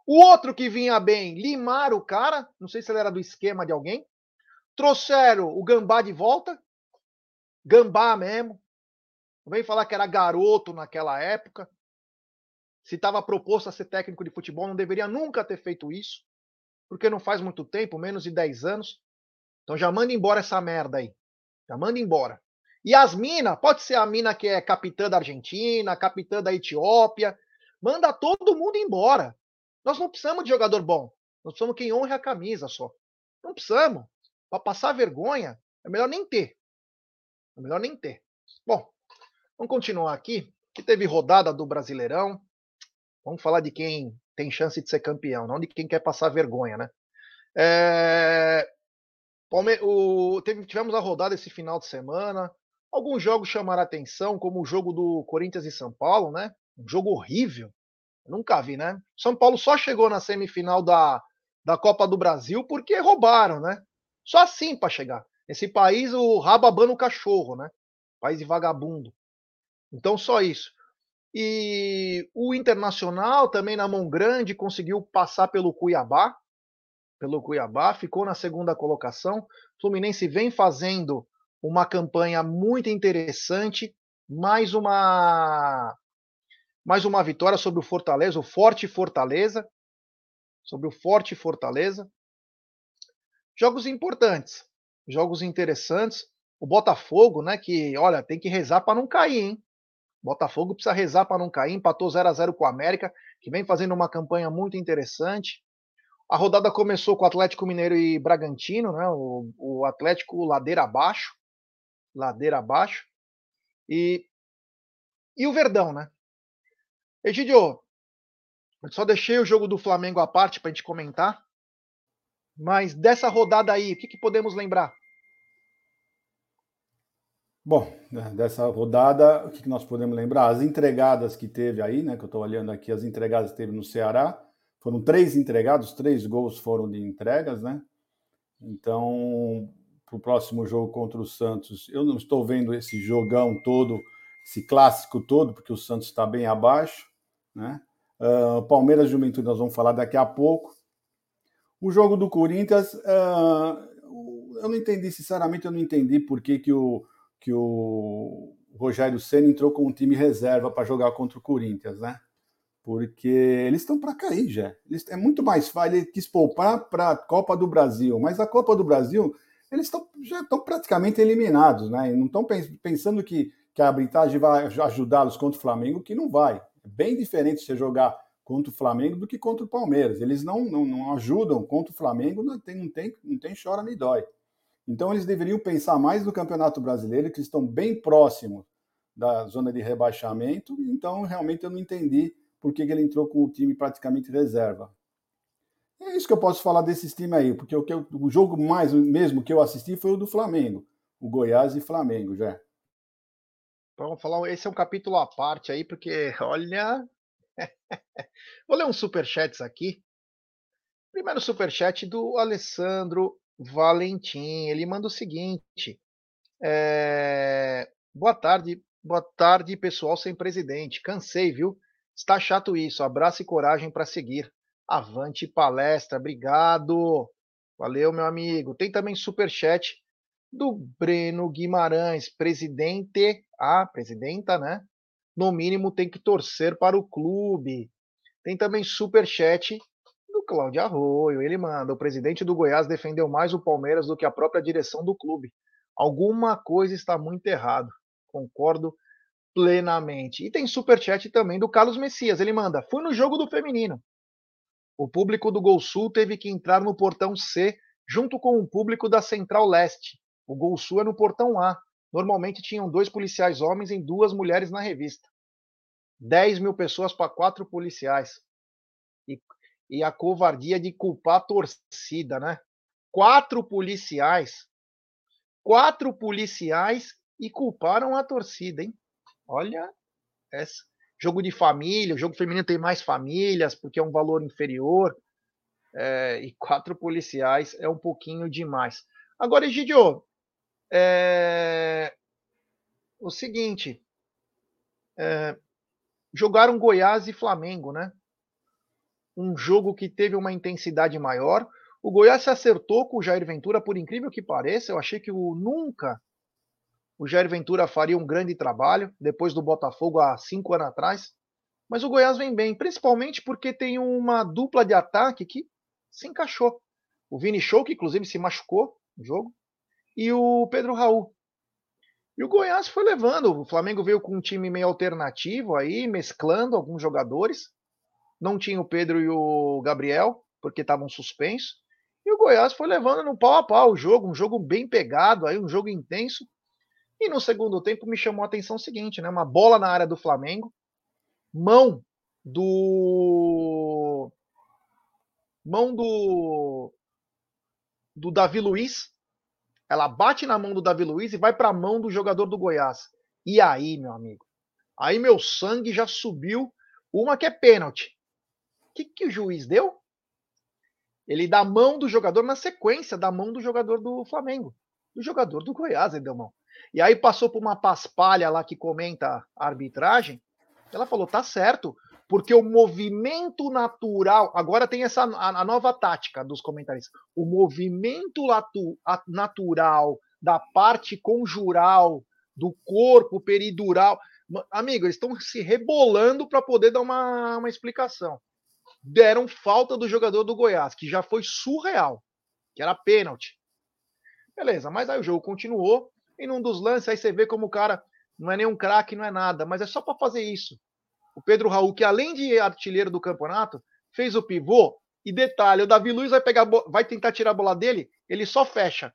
o outro que vinha bem, limaram o cara, não sei se ele era do esquema de alguém. Trouxeram o Gambá de volta. Gambá mesmo. Não vem falar que era garoto naquela época. Se estava proposto a ser técnico de futebol, não deveria nunca ter feito isso. Porque não faz muito tempo, menos de 10 anos. Então já manda embora essa merda aí. Já manda embora. E as minas, pode ser a mina que é capitã da Argentina, capitã da Etiópia. Manda todo mundo embora. Nós não precisamos de jogador bom. Nós precisamos quem honre a camisa só. Não precisamos. Para passar vergonha, é melhor nem ter. É melhor nem ter. Bom, vamos continuar aqui. Que teve rodada do Brasileirão. Vamos falar de quem tem chance de ser campeão, não de quem quer passar vergonha, né? É... O... Teve... Tivemos a rodada esse final de semana. Alguns jogos chamaram atenção, como o jogo do Corinthians e São Paulo, né? Um jogo horrível. Nunca vi, né? São Paulo só chegou na semifinal da, da Copa do Brasil porque roubaram, né? Só assim para chegar. Esse país, o rababando o cachorro, né? País de vagabundo. Então, só isso. E o Internacional, também na mão grande, conseguiu passar pelo Cuiabá. Pelo Cuiabá, ficou na segunda colocação. Fluminense vem fazendo uma campanha muito interessante. Mais uma mais uma vitória sobre o Fortaleza, o Forte Fortaleza. Sobre o Forte Fortaleza. Jogos importantes, jogos interessantes. O Botafogo, né, que, olha, tem que rezar para não cair, hein? Botafogo precisa rezar para não cair, empatou 0 a 0 com o América, que vem fazendo uma campanha muito interessante. A rodada começou com Atlético Mineiro e Bragantino, né? O, o Atlético ladeira abaixo, ladeira abaixo. E, e o Verdão, né? Egidio, só deixei o jogo do Flamengo à parte para a gente comentar. Mas dessa rodada aí, o que, que podemos lembrar? Bom, né, dessa rodada, o que, que nós podemos lembrar? As entregadas que teve aí, né? Que eu estou olhando aqui, as entregadas que teve no Ceará. Foram três entregados, três gols foram de entregas, né? Então, para o próximo jogo contra o Santos, eu não estou vendo esse jogão todo, esse clássico todo, porque o Santos está bem abaixo. Né? Uh, Palmeiras Juventude, nós vamos falar daqui a pouco. O jogo do Corinthians, uh, eu não entendi, sinceramente, eu não entendi por que, que, o, que o Rogério Senna entrou com um time reserva para jogar contra o Corinthians, né? Porque eles estão para cair já. Eles, é muito mais fácil, ele quis poupar para a Copa do Brasil, mas a Copa do Brasil, eles tão, já estão praticamente eliminados, né? E não estão pensando que, que a arbitragem vai ajudá-los contra o Flamengo, que não vai. É bem diferente você jogar contra o Flamengo do que contra o Palmeiras. Eles não, não, não ajudam contra o Flamengo, não tem, não tem, não tem chora nem dói. Então eles deveriam pensar mais no Campeonato Brasileiro, que estão bem próximos da zona de rebaixamento. Então realmente eu não entendi por que ele entrou com o time praticamente reserva. É isso que eu posso falar desses times aí, porque o, eu, o jogo mais mesmo que eu assisti foi o do Flamengo, o Goiás e Flamengo, já. Vamos falar, esse é um capítulo à parte aí, porque olha. Vou ler uns superchats aqui. Primeiro superchat do Alessandro Valentim. Ele manda o seguinte: é... Boa tarde, boa tarde, pessoal sem presidente. Cansei, viu? Está chato isso. Abraço e coragem para seguir. Avante palestra. Obrigado. Valeu, meu amigo. Tem também superchat do Breno Guimarães, presidente, a presidenta, né? No mínimo tem que torcer para o clube. Tem também super chat do Cláudio Arroio. Ele manda: o presidente do Goiás defendeu mais o Palmeiras do que a própria direção do clube. Alguma coisa está muito errado. Concordo plenamente. E tem super chat também do Carlos Messias. Ele manda: fui no jogo do feminino. O público do Gol Sul teve que entrar no portão C junto com o público da Central Leste. O Gol Sul é no portão A. Normalmente tinham dois policiais homens e duas mulheres na revista. 10 mil pessoas para quatro policiais. E, e a covardia de culpar a torcida, né? Quatro policiais. Quatro policiais e culparam a torcida, hein? Olha, jogo de família, o jogo feminino tem mais famílias, porque é um valor inferior. É, e quatro policiais é um pouquinho demais. Agora, Egidio, é, o seguinte, é, jogaram Goiás e Flamengo, né? Um jogo que teve uma intensidade maior. O Goiás se acertou com o Jair Ventura, por incrível que pareça. Eu achei que o nunca o Jair Ventura faria um grande trabalho depois do Botafogo há cinco anos atrás. Mas o Goiás vem bem, principalmente porque tem uma dupla de ataque que se encaixou. O Vini Show, que inclusive se machucou no jogo, e o Pedro Raul. E o Goiás foi levando. O Flamengo veio com um time meio alternativo aí, mesclando alguns jogadores. Não tinha o Pedro e o Gabriel, porque estavam suspensos. E o Goiás foi levando no pau a pau o jogo, um jogo bem pegado, aí um jogo intenso. E no segundo tempo me chamou a atenção o seguinte, né? Uma bola na área do Flamengo, mão do mão do do Davi Luiz, ela bate na mão do Davi Luiz e vai para a mão do jogador do Goiás. E aí, meu amigo? Aí meu sangue já subiu. Uma que é pênalti. O que, que o juiz deu? Ele dá mão do jogador na sequência da mão do jogador do Flamengo. Do jogador do Goiás, ele deu mão. E aí passou por uma paspalha lá que comenta a arbitragem. Ela falou: tá certo, porque o movimento natural. Agora tem essa a, a nova tática dos comentaristas. O movimento latu, a, natural da parte conjural do corpo peridural. Amigo, eles estão se rebolando para poder dar uma, uma explicação. Deram falta do jogador do Goiás, que já foi surreal, que era pênalti. Beleza, mas aí o jogo continuou. E num dos lances, aí você vê como o cara não é nenhum craque, não é nada, mas é só para fazer isso. O Pedro Raul, que além de artilheiro do campeonato, fez o pivô. E detalhe, o Davi Luiz vai pegar, vai tentar tirar a bola dele, ele só fecha.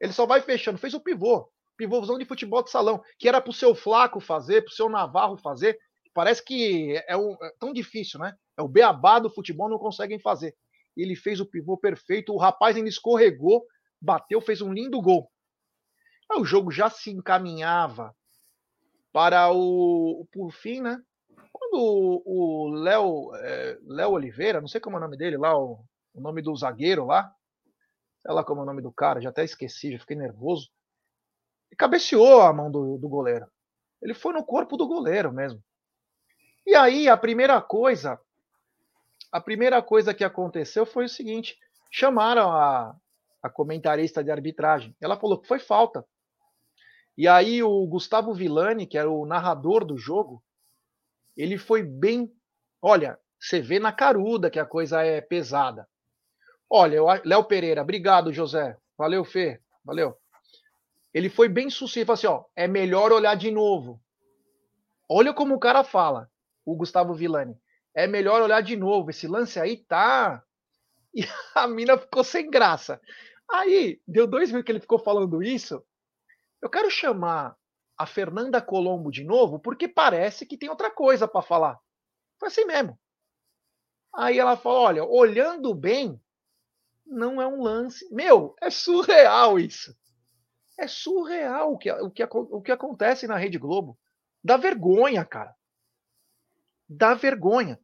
Ele só vai fechando. Fez o pivô. Pivôzão de futebol de salão, que era pro seu Flaco fazer, pro seu Navarro fazer. Parece que é, um, é tão difícil, né? É o beabá do futebol, não conseguem fazer. Ele fez o pivô perfeito, o rapaz ainda escorregou, bateu, fez um lindo gol. O jogo já se encaminhava para o, por fim, né? Quando o Léo é, Léo Oliveira, não sei como é o nome dele lá, o, o nome do zagueiro lá, sei lá como é o nome do cara, já até esqueci, já fiquei nervoso. E cabeceou a mão do, do goleiro. Ele foi no corpo do goleiro mesmo. E aí a primeira coisa, a primeira coisa que aconteceu foi o seguinte: chamaram a, a comentarista de arbitragem. Ela falou que foi falta. E aí o Gustavo Villani, que era o narrador do jogo, ele foi bem. Olha, você vê na caruda que a coisa é pesada. Olha, Léo Pereira, obrigado, José. Valeu, Fê. Valeu. Ele foi bem sucinto, assim, ó, é melhor olhar de novo. Olha como o cara fala, o Gustavo Villani. É melhor olhar de novo. Esse lance aí tá. E a mina ficou sem graça. Aí, deu dois mil que ele ficou falando isso. Eu quero chamar a Fernanda Colombo de novo, porque parece que tem outra coisa para falar. Foi assim mesmo. Aí ela falou: olha, olhando bem, não é um lance. Meu, é surreal isso. É surreal o que, o que, o que acontece na Rede Globo. Dá vergonha, cara. Dá vergonha.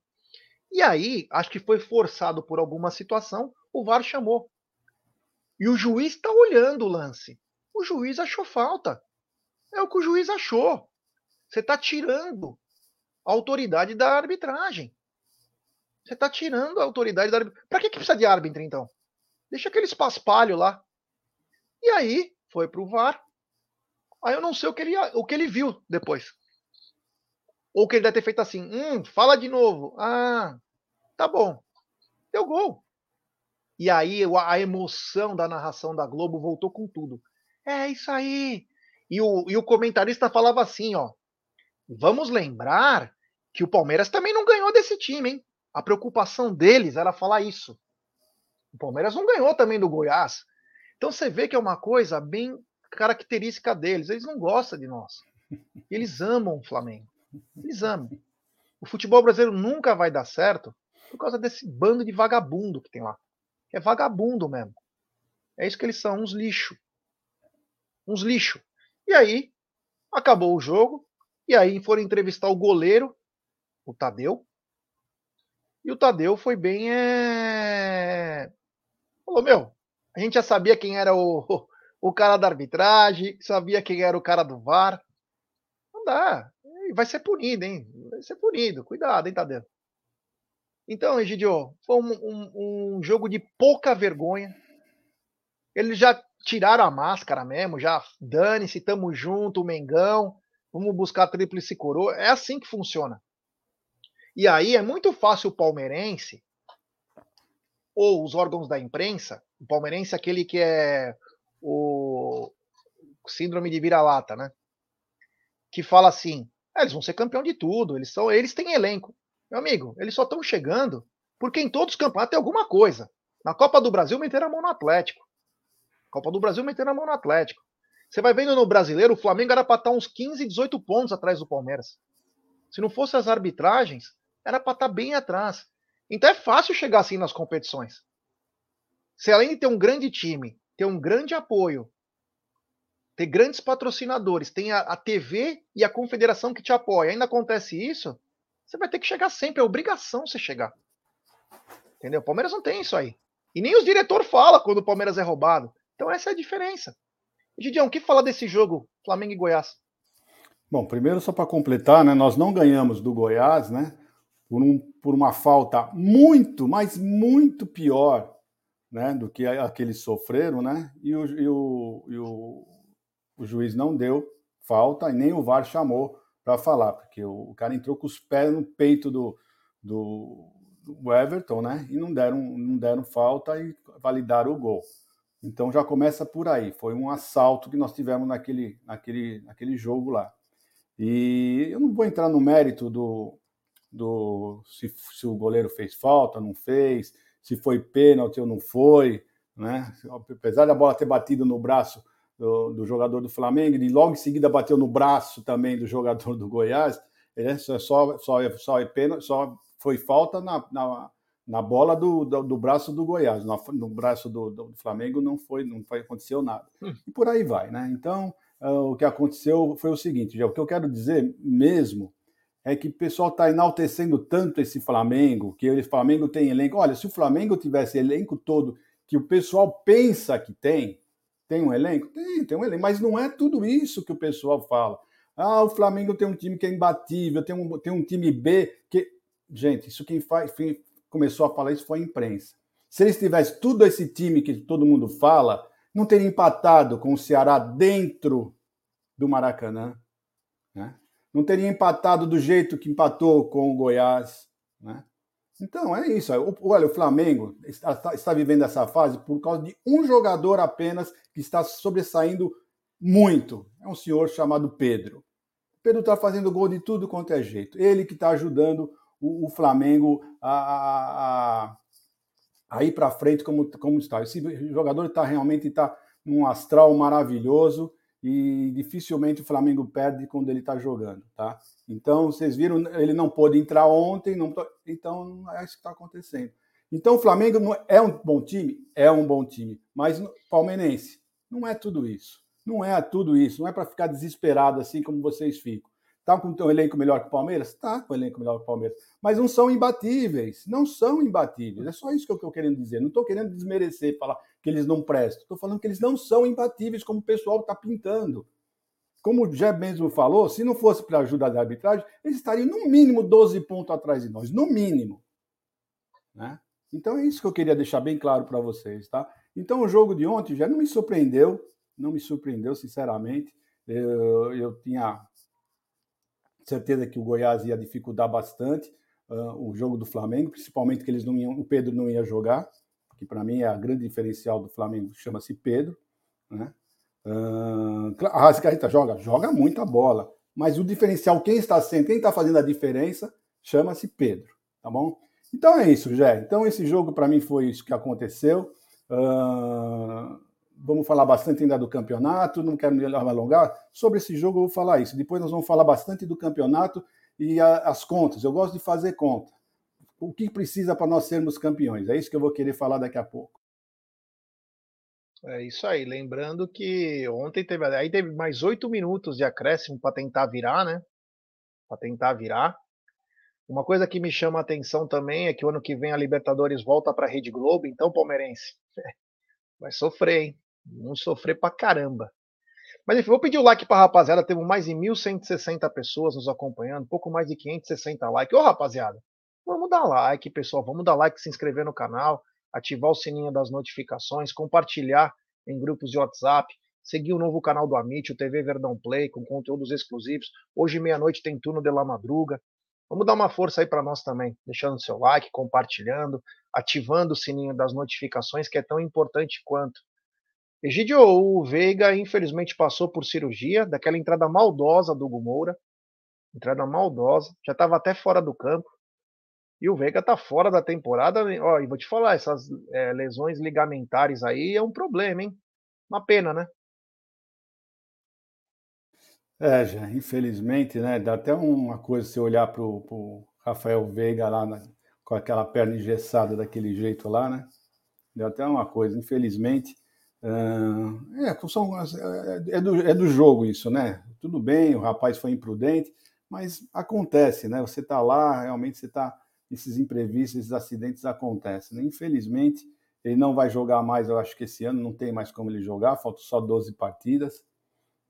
E aí, acho que foi forçado por alguma situação, o VAR chamou. E o juiz está olhando o lance. O juiz achou falta. É o que o juiz achou. Você está tirando a autoridade da arbitragem. Você está tirando a autoridade da arbitragem. Para que, que precisa de árbitro, então? Deixa aquele paspalho lá. E aí, foi para o VAR. Aí eu não sei o que, ele, o que ele viu depois. Ou que ele deve ter feito assim: hum, fala de novo. Ah, tá bom. Deu gol. E aí a emoção da narração da Globo voltou com tudo. É isso aí. E o, e o comentarista falava assim, ó. Vamos lembrar que o Palmeiras também não ganhou desse time, hein? A preocupação deles era falar isso. O Palmeiras não ganhou também do Goiás. Então você vê que é uma coisa bem característica deles. Eles não gostam de nós. Eles amam o Flamengo. Eles amam. O futebol brasileiro nunca vai dar certo por causa desse bando de vagabundo que tem lá. É vagabundo mesmo. É isso que eles são, uns lixo. Uns lixo. E aí, acabou o jogo, e aí foram entrevistar o goleiro, o Tadeu. E o Tadeu foi bem. É... Falou, meu, a gente já sabia quem era o, o cara da arbitragem, sabia quem era o cara do VAR. Não dá. Vai ser punido, hein? Vai ser punido. Cuidado, hein, Tadeu. Então, Egidio, foi um, um, um jogo de pouca vergonha. Eles já tiraram a máscara mesmo, já dane-se, tamo junto, Mengão, vamos buscar a tríplice coroa. É assim que funciona. E aí é muito fácil o palmeirense ou os órgãos da imprensa, o palmeirense é aquele que é o síndrome de vira-lata, né? Que fala assim: ah, eles vão ser campeão de tudo, eles são, eles têm elenco. Meu amigo, eles só estão chegando porque em todos os campeonatos tem alguma coisa. Na Copa do Brasil meteram a mão no Atlético. Copa do Brasil meteram a mão no Atlético. Você vai vendo no brasileiro, o Flamengo era para estar uns 15, 18 pontos atrás do Palmeiras. Se não fosse as arbitragens, era para estar bem atrás. Então é fácil chegar assim nas competições. Se além de ter um grande time, ter um grande apoio, ter grandes patrocinadores, tem a, a TV e a confederação que te apoia, ainda acontece isso, você vai ter que chegar sempre, é obrigação você chegar. Entendeu? O Palmeiras não tem isso aí. E nem os diretores falam quando o Palmeiras é roubado. Então essa é a diferença. Gideão, o que fala desse jogo Flamengo e Goiás? Bom, primeiro só para completar, né, nós não ganhamos do Goiás, né, por, um, por uma falta muito, mas muito pior, né, do que a, que eles sofreram, né, e, o, e, o, e o, o juiz não deu falta e nem o VAR chamou para falar, porque o, o, cara entrou com os pés no peito do, do, do, Everton, né? E não deram, não deram falta e validaram o gol. Então já começa por aí. Foi um assalto que nós tivemos naquele, naquele, naquele jogo lá. E eu não vou entrar no mérito do, do se, se o goleiro fez falta, não fez, se foi pênalti ou não foi, né? Apesar da bola ter batido no braço do, do, jogador do Flamengo, e logo em seguida bateu no braço também do jogador do Goiás. É só, só, só, só, é só foi falta na, na, na bola do, do, do, braço do Goiás. No, no braço do, do, Flamengo não foi, não foi, aconteceu nada. Hum. E por aí vai, né? Então, uh, o que aconteceu foi o seguinte: já, o que eu quero dizer mesmo é que o pessoal está enaltecendo tanto esse Flamengo, que o Flamengo tem elenco. Olha, se o Flamengo tivesse elenco todo que o pessoal pensa que tem, tem um elenco? Tem, tem um elenco, mas não é tudo isso que o pessoal fala. Ah, o Flamengo tem um time que é imbatível, tem um, tem um time B que. Gente, isso quem, faz, começou a falar isso foi a imprensa. Se eles tivessem tudo esse time que todo mundo fala, não teria empatado com o Ceará dentro do Maracanã. Né? Não teria empatado do jeito que empatou com o Goiás. Né? Então, é isso. Olha, o Flamengo está, está, vivendo essa fase por causa de um jogador apenas que está sobressaindo muito. É um senhor chamado Pedro. Pedro está fazendo gol de tudo quanto é jeito. Ele que está ajudando o, o Flamengo a, a, a ir para frente como, como está. Esse jogador está realmente tá num astral maravilhoso e dificilmente o Flamengo perde quando ele está jogando, tá? Então, vocês viram, ele não pôde entrar ontem, não, então é isso que está acontecendo. Então, o Flamengo não é um bom time? É um bom time, mas palmeirense não é tudo isso. Não é tudo isso, não é para ficar desesperado assim como vocês ficam. Tá com um elenco melhor que o Palmeiras? Tá com um elenco melhor que o Palmeiras. Mas não são imbatíveis. Não são imbatíveis. É só isso que eu estou querendo dizer. Não estou querendo desmerecer, falar que eles não prestam. Estou falando que eles não são imbatíveis, como o pessoal está pintando. Como o Jeb mesmo falou, se não fosse para a ajuda da arbitragem, eles estariam no mínimo 12 pontos atrás de nós. No mínimo. Né? Então é isso que eu queria deixar bem claro para vocês. Tá? Então o jogo de ontem já não me surpreendeu. Não me surpreendeu, sinceramente. Eu, eu tinha certeza que o Goiás ia dificultar bastante uh, o jogo do Flamengo, principalmente que eles não iam, o Pedro não ia jogar, que para mim é a grande diferencial do Flamengo, chama-se Pedro, né? Uh, a Rascaeta joga, joga muita bola, mas o diferencial, quem está sendo, quem está fazendo a diferença, chama-se Pedro, tá bom? Então é isso, Jé. Então esse jogo para mim foi isso que aconteceu. Uh, vamos falar bastante ainda do campeonato, não quero me alongar. Sobre esse jogo eu vou falar isso. Depois nós vamos falar bastante do campeonato e a, as contas. Eu gosto de fazer conta. O que precisa para nós sermos campeões? É isso que eu vou querer falar daqui a pouco. É isso aí. Lembrando que ontem teve, aí teve mais oito minutos de acréscimo para tentar virar, né? Para tentar virar. Uma coisa que me chama a atenção também é que o ano que vem a Libertadores volta para a Rede Globo, então palmeirense vai sofrer, hein? Vamos sofrer pra caramba. Mas enfim, vou pedir o like pra rapaziada. Temos mais de 1.160 pessoas nos acompanhando, pouco mais de 560 likes. Ô rapaziada, vamos dar like, pessoal. Vamos dar like, se inscrever no canal ativar o sininho das notificações, compartilhar em grupos de WhatsApp, seguir o novo canal do Amit, o TV Verdão Play, com conteúdos exclusivos. Hoje, meia-noite, tem turno de La Madruga. Vamos dar uma força aí para nós também, deixando seu like, compartilhando, ativando o sininho das notificações, que é tão importante quanto. Egidio, o Veiga infelizmente passou por cirurgia, daquela entrada maldosa do Gumoura, entrada maldosa, já estava até fora do campo. E o Veiga tá fora da temporada. Ó, e vou te falar, essas é, lesões ligamentares aí é um problema, hein? Uma pena, né? É, já, infelizmente, né? Dá até uma coisa se olhar pro, pro Rafael Veiga lá com aquela perna engessada daquele jeito lá, né? Deu até uma coisa, infelizmente. Uh, é, são, é, é, do, é do jogo isso, né? Tudo bem, o rapaz foi imprudente, mas acontece, né? Você tá lá, realmente você tá esses imprevistos, esses acidentes acontecem. Né? Infelizmente, ele não vai jogar mais, eu acho que esse ano não tem mais como ele jogar, faltam só 12 partidas.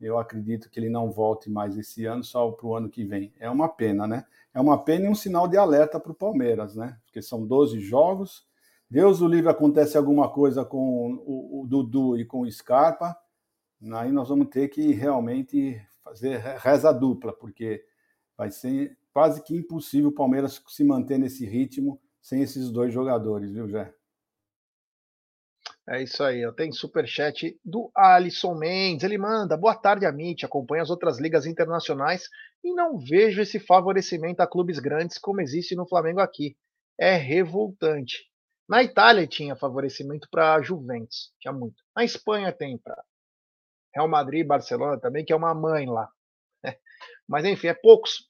Eu acredito que ele não volte mais esse ano, só para o ano que vem. É uma pena, né? É uma pena e um sinal de alerta para o Palmeiras, né? Porque são 12 jogos. Deus o livre acontece alguma coisa com o, o Dudu e com o Scarpa, aí nós vamos ter que realmente fazer reza dupla, porque vai ser quase que impossível o Palmeiras se manter nesse ritmo sem esses dois jogadores, viu, Jé? É isso aí, tenho superchat do Alisson Mendes. Ele manda: Boa tarde, Amit. Acompanho as outras ligas internacionais e não vejo esse favorecimento a clubes grandes como existe no Flamengo aqui. É revoltante. Na Itália tinha favorecimento para Juventus, tinha muito. Na Espanha tem para Real Madrid e Barcelona também, que é uma mãe lá. Mas enfim, é poucos.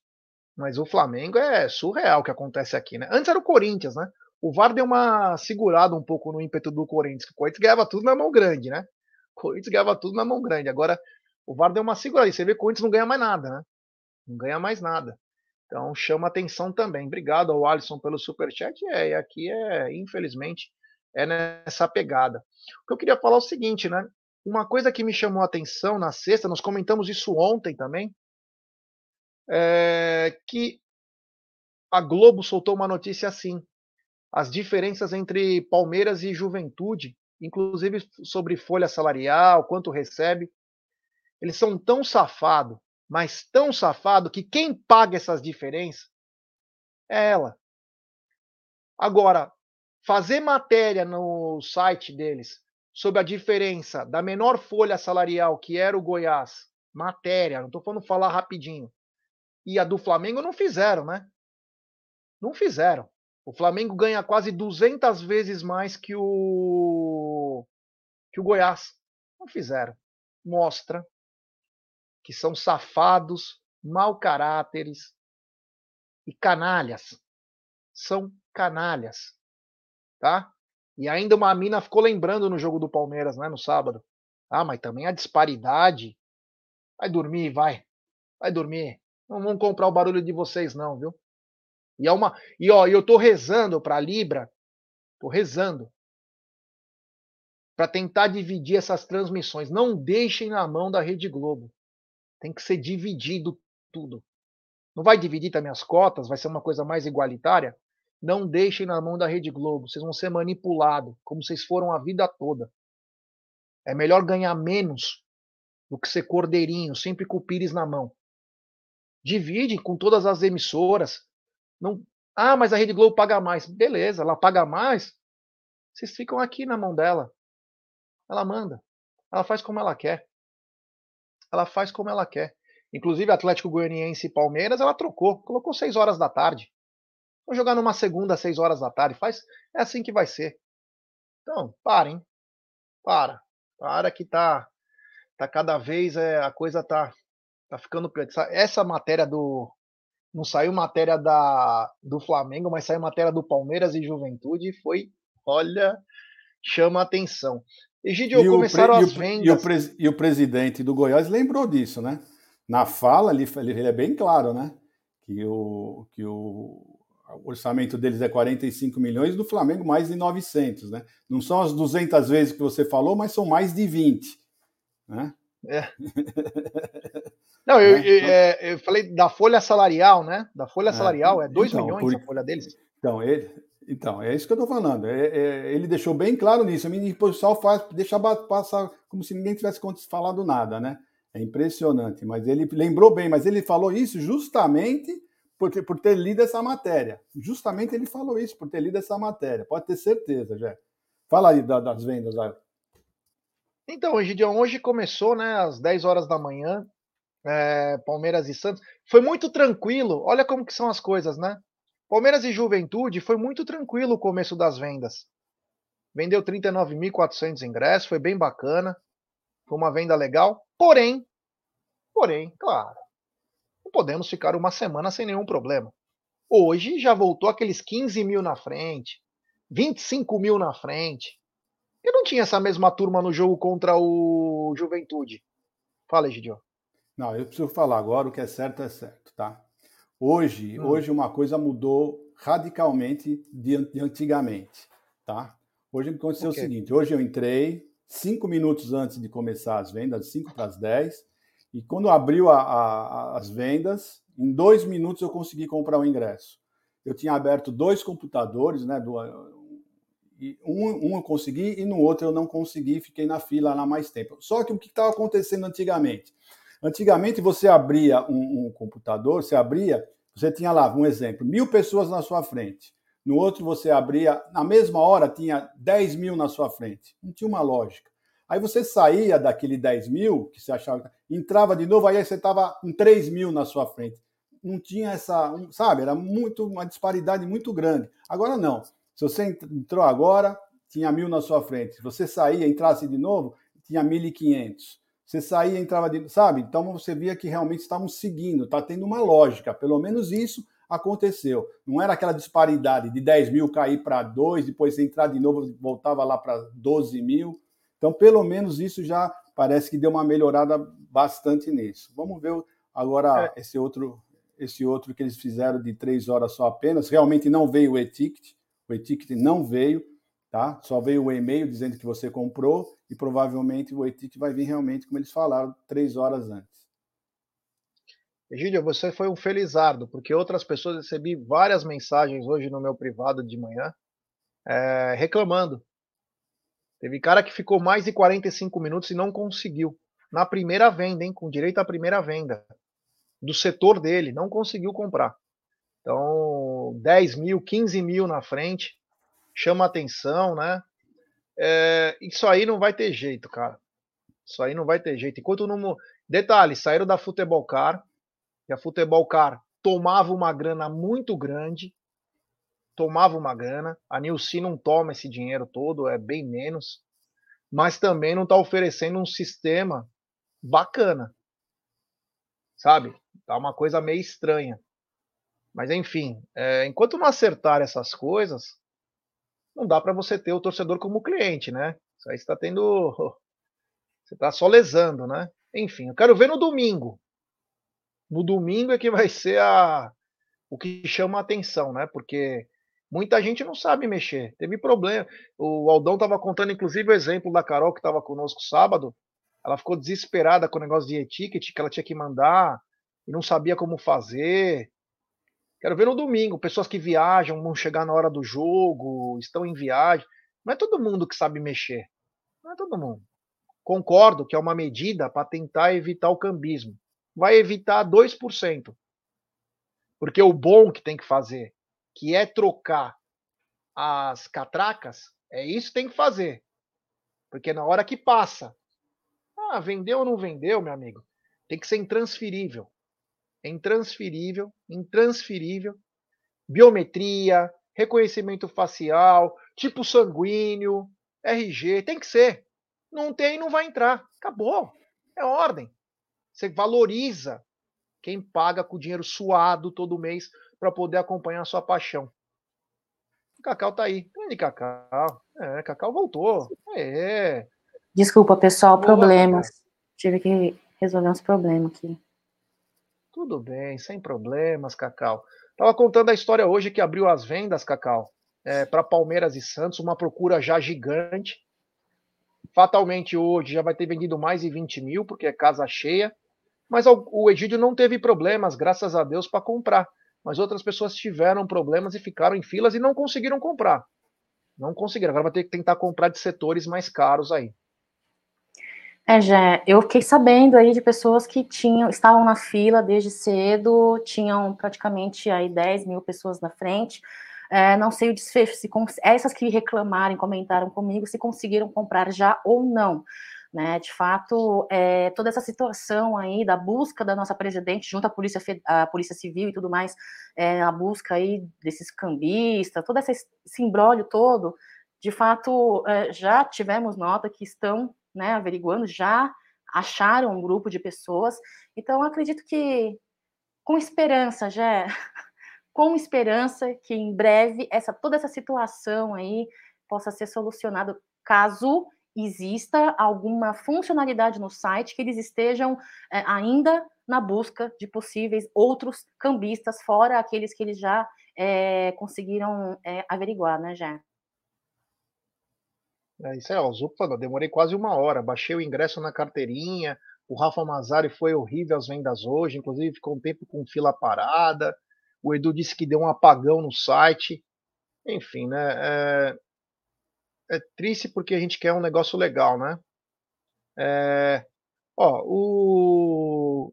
Mas o Flamengo é surreal o que acontece aqui, né? Antes era o Corinthians, né? O VAR deu uma segurada um pouco no ímpeto do Corinthians, que o Corinthians ganhava tudo na mão grande, né? O Corinthians ganhava tudo na mão grande. Agora o VAR deu uma segurada. E você vê que o Corinthians não ganha mais nada, né? Não ganha mais nada. Então chama atenção também. Obrigado ao Alisson pelo superchat. É, e aqui é, infelizmente, é nessa pegada. O que eu queria falar é o seguinte, né? Uma coisa que me chamou a atenção na sexta, nós comentamos isso ontem também, é, que a Globo soltou uma notícia assim: as diferenças entre Palmeiras e Juventude, inclusive sobre folha salarial, quanto recebe, eles são tão safado, mas tão safado que quem paga essas diferenças é ela. Agora, fazer matéria no site deles sobre a diferença da menor folha salarial que era o Goiás, matéria, não estou falando falar rapidinho, e a do Flamengo não fizeram, né? Não fizeram. O Flamengo ganha quase 200 vezes mais que o que o Goiás. Não fizeram. Mostra que são safados, mau caráteres e canalhas. São canalhas. Tá? E ainda uma mina ficou lembrando no jogo do Palmeiras, né, no sábado. Ah, mas também a disparidade. Vai dormir, vai. Vai dormir. Não vão comprar o barulho de vocês, não, viu? E, é uma, e ó, eu tô rezando para Libra, tô rezando para tentar dividir essas transmissões. Não deixem na mão da Rede Globo. Tem que ser dividido tudo. Não vai dividir também as cotas, vai ser uma coisa mais igualitária? Não deixem na mão da Rede Globo. Vocês vão ser manipulados, como vocês foram a vida toda. É melhor ganhar menos do que ser cordeirinho, sempre com o pires na mão divide com todas as emissoras. Não, ah, mas a Rede Globo paga mais. Beleza, ela paga mais. Vocês ficam aqui na mão dela. Ela manda. Ela faz como ela quer. Ela faz como ela quer. Inclusive, Atlético Goianiense e Palmeiras, ela trocou. Colocou 6 horas da tarde. Vamos jogar numa segunda, às 6 horas da tarde. Faz, é assim que vai ser. Então, parem. Para. Para que tá, tá cada vez é, a coisa tá, tá ficando pior. Essa matéria do. Não saiu matéria da, do Flamengo, mas saiu matéria do Palmeiras e Juventude. E foi, olha, chama atenção. Egidio, e começaram as vendas. E o, pres, e o presidente do Goiás lembrou disso, né? Na fala, ele, ele é bem claro, né? Que o, que o o orçamento deles é 45 milhões, do Flamengo mais de 900, né? Não são as 200 vezes que você falou, mas são mais de 20, né? É. Não, eu, é, então... é, eu, falei da folha salarial, né? Da folha é, salarial, é 2 então, milhões por... a folha deles. Então, ele, então, é isso que eu estou falando. É, é, ele deixou bem claro nisso. O pessoal faz, deixa passar como se ninguém tivesse falado nada, né? É impressionante. Mas ele lembrou bem, mas ele falou isso justamente por, ter lido essa matéria. Justamente ele falou isso, por ter lido essa matéria. Pode ter certeza, já. Fala aí da, das vendas, aí. Então, Egidião, hoje começou, né, às 10 horas da manhã, é, Palmeiras e Santos. Foi muito tranquilo, olha como que são as coisas, né? Palmeiras e Juventude foi muito tranquilo o começo das vendas. Vendeu 39.400 ingressos, foi bem bacana. Foi uma venda legal. Porém, porém, claro, não podemos ficar uma semana sem nenhum problema. Hoje já voltou aqueles 15 mil na frente, 25 mil na frente. Eu não tinha essa mesma turma no jogo contra o Juventude. Fala, Gidio. Não, eu preciso falar agora, o que é certo é certo, tá? Hoje, hum. hoje uma coisa mudou radicalmente de, de antigamente, tá? Hoje aconteceu okay. o seguinte, hoje eu entrei cinco minutos antes de começar as vendas, 5 para as 10, e quando abriu a, a, as vendas, em dois minutos eu consegui comprar o ingresso. Eu tinha aberto dois computadores, né? Do, um, um eu consegui e no outro eu não consegui, fiquei na fila lá mais tempo. Só que o que estava acontecendo antigamente? Antigamente você abria um, um, computador, você abria, você tinha lá, um exemplo, mil pessoas na sua frente. No outro você abria, na mesma hora tinha 10 mil na sua frente. Não tinha uma lógica. Aí você saía daquele 10 mil, que você achava, entrava de novo, aí você estava com 3 mil na sua frente. Não tinha essa, sabe, era muito uma disparidade muito grande. Agora não. Se você entrou agora, tinha mil na sua frente. Se você saía, entrasse de novo, tinha 1.500. Você saía, entrava de, sabe? Então você via que realmente estavam seguindo, está tendo uma lógica. Pelo menos isso aconteceu. Não era aquela disparidade de 10 mil cair para 2, depois você entrar de novo, voltava lá para 12 mil. Então, pelo menos isso já parece que deu uma melhorada bastante nisso. Vamos ver agora é. esse outro esse outro que eles fizeram de três horas só apenas. Realmente não veio o e-ticket, o e-ticket não veio, tá? Só veio o e-mail dizendo que você comprou e provavelmente o e-ticket vai vir realmente, como eles falaram, três horas antes. Egídio, você foi um felizardo, porque outras pessoas recebi várias mensagens hoje no meu privado de manhã é, reclamando Teve cara que ficou mais de 45 minutos e não conseguiu. Na primeira venda, hein? Com direito à primeira venda. Do setor dele, não conseguiu comprar. Então, 10 mil, 15 mil na frente, chama atenção, né? É, isso aí não vai ter jeito, cara. Isso aí não vai ter jeito. Enquanto não. Detalhe, saíram da Futebol Car, e a Futebol Car tomava uma grana muito grande, tomava uma grana. A Nilce não toma esse dinheiro todo, é bem menos. Mas também não está oferecendo um sistema bacana. Sabe? Tá uma coisa meio estranha. Mas enfim, é, enquanto não acertar essas coisas, não dá para você ter o torcedor como cliente, né? Isso aí está tendo. Você está só lesando, né? Enfim, eu quero ver no domingo. No domingo é que vai ser a o que chama a atenção, né? Porque Muita gente não sabe mexer, teve problema. O Aldão estava contando, inclusive, o exemplo da Carol que estava conosco sábado. Ela ficou desesperada com o negócio de e-ticket que ela tinha que mandar e não sabia como fazer. Quero ver no domingo, pessoas que viajam, vão chegar na hora do jogo, estão em viagem. Não é todo mundo que sabe mexer. Não é todo mundo. Concordo que é uma medida para tentar evitar o cambismo. Vai evitar 2%. Porque o bom que tem que fazer que é trocar as catracas, é isso que tem que fazer. Porque na hora que passa, ah, vendeu ou não vendeu, meu amigo, tem que ser intransferível. É intransferível, intransferível. biometria, reconhecimento facial, tipo sanguíneo, RG, tem que ser. Não tem, não vai entrar. Acabou. É ordem. Você valoriza quem paga com dinheiro suado todo mês para poder acompanhar a sua paixão. O Cacau tá aí. Grande Cacau. É, Cacau voltou. É. Desculpa, pessoal, problemas. Tive que resolver uns problemas aqui. Tudo bem, sem problemas, Cacau. Tava contando a história hoje que abriu as vendas, Cacau, é, para Palmeiras e Santos, uma procura já gigante. Fatalmente hoje já vai ter vendido mais de 20 mil, porque é casa cheia. Mas o Egídio não teve problemas, graças a Deus, para comprar. Mas outras pessoas tiveram problemas e ficaram em filas e não conseguiram comprar. Não conseguiram. Agora vai ter que tentar comprar de setores mais caros aí. É, já, eu fiquei sabendo aí de pessoas que tinham, estavam na fila desde cedo, tinham praticamente aí 10 mil pessoas na frente. É, não sei o desfecho, se essas que reclamaram, comentaram comigo, se conseguiram comprar já ou não. Né, de fato, é, toda essa situação aí da busca da nossa presidente junto à polícia, à polícia civil e tudo mais, é, a busca aí desses cambistas, todo esse, esse imbróglio todo, de fato, é, já tivemos nota que estão né, averiguando, já acharam um grupo de pessoas. Então, acredito que, com esperança, já, com esperança que em breve essa toda essa situação aí possa ser solucionada, caso exista alguma funcionalidade no site que eles estejam é, ainda na busca de possíveis outros cambistas, fora aqueles que eles já é, conseguiram é, averiguar, né, já. Isso é, o Zupo falou, demorei quase uma hora, baixei o ingresso na carteirinha, o Rafa Mazari foi horrível as vendas hoje, inclusive ficou um tempo com fila parada, o Edu disse que deu um apagão no site, enfim, né, é, é triste porque a gente quer um negócio legal, né, é, ó, o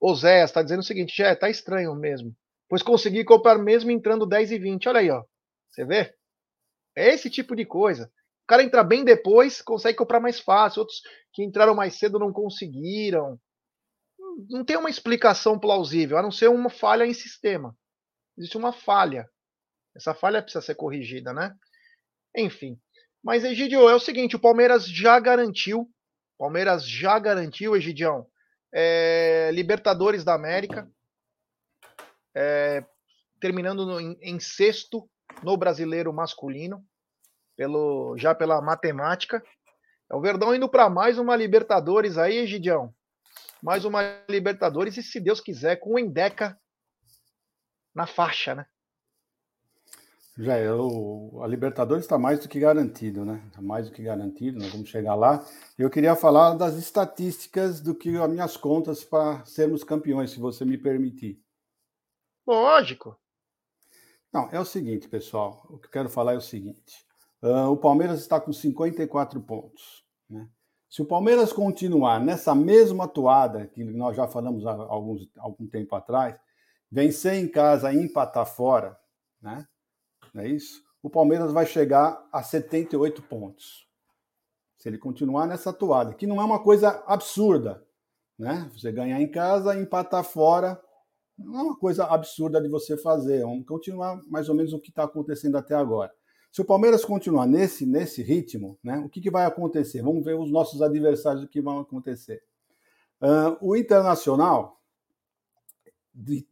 Oséias está dizendo o seguinte, já tá estranho mesmo, pois consegui comprar mesmo entrando 10 e 20, olha aí, ó, você vê? É esse tipo de coisa. O cara entra bem depois, consegue comprar mais fácil. Outros que entraram mais cedo não conseguiram. Não tem uma explicação plausível, a não ser uma falha em sistema. Existe uma falha. Essa falha precisa ser corrigida, né? Enfim. Mas, Egidio, é o seguinte: o Palmeiras já garantiu. Palmeiras já garantiu, Egidião, é, Libertadores da América. É, terminando no, em, em sexto no brasileiro masculino pelo, já pela matemática. É o Verdão indo para mais uma Libertadores aí, Egidião. Mais uma Libertadores e, se Deus quiser, com o Endeca na faixa, né? Já é, o, a Libertadores está mais do que garantido, né? Está mais do que garantido, nós vamos chegar lá. Eu queria falar das estatísticas do que as minhas contas para sermos campeões, se você me permitir. Lógico. Não, é o seguinte, pessoal. O que eu quero falar é o seguinte. Uh, o Palmeiras está com 54 pontos. Né? Se o Palmeiras continuar nessa mesma toada que nós já falamos há alguns, algum tempo atrás, vencer em casa e empatar fora, né? não é isso? O Palmeiras vai chegar a 78 pontos. Se ele continuar nessa toada, que não é uma coisa absurda, né? Você ganhar em casa e empatar fora, não é uma coisa absurda de você fazer. Vamos continuar mais ou menos o que está acontecendo até agora. Se o Palmeiras continuar nesse, nesse ritmo, né, o que, que vai acontecer? Vamos ver os nossos adversários o que vão acontecer. Uh, o Internacional,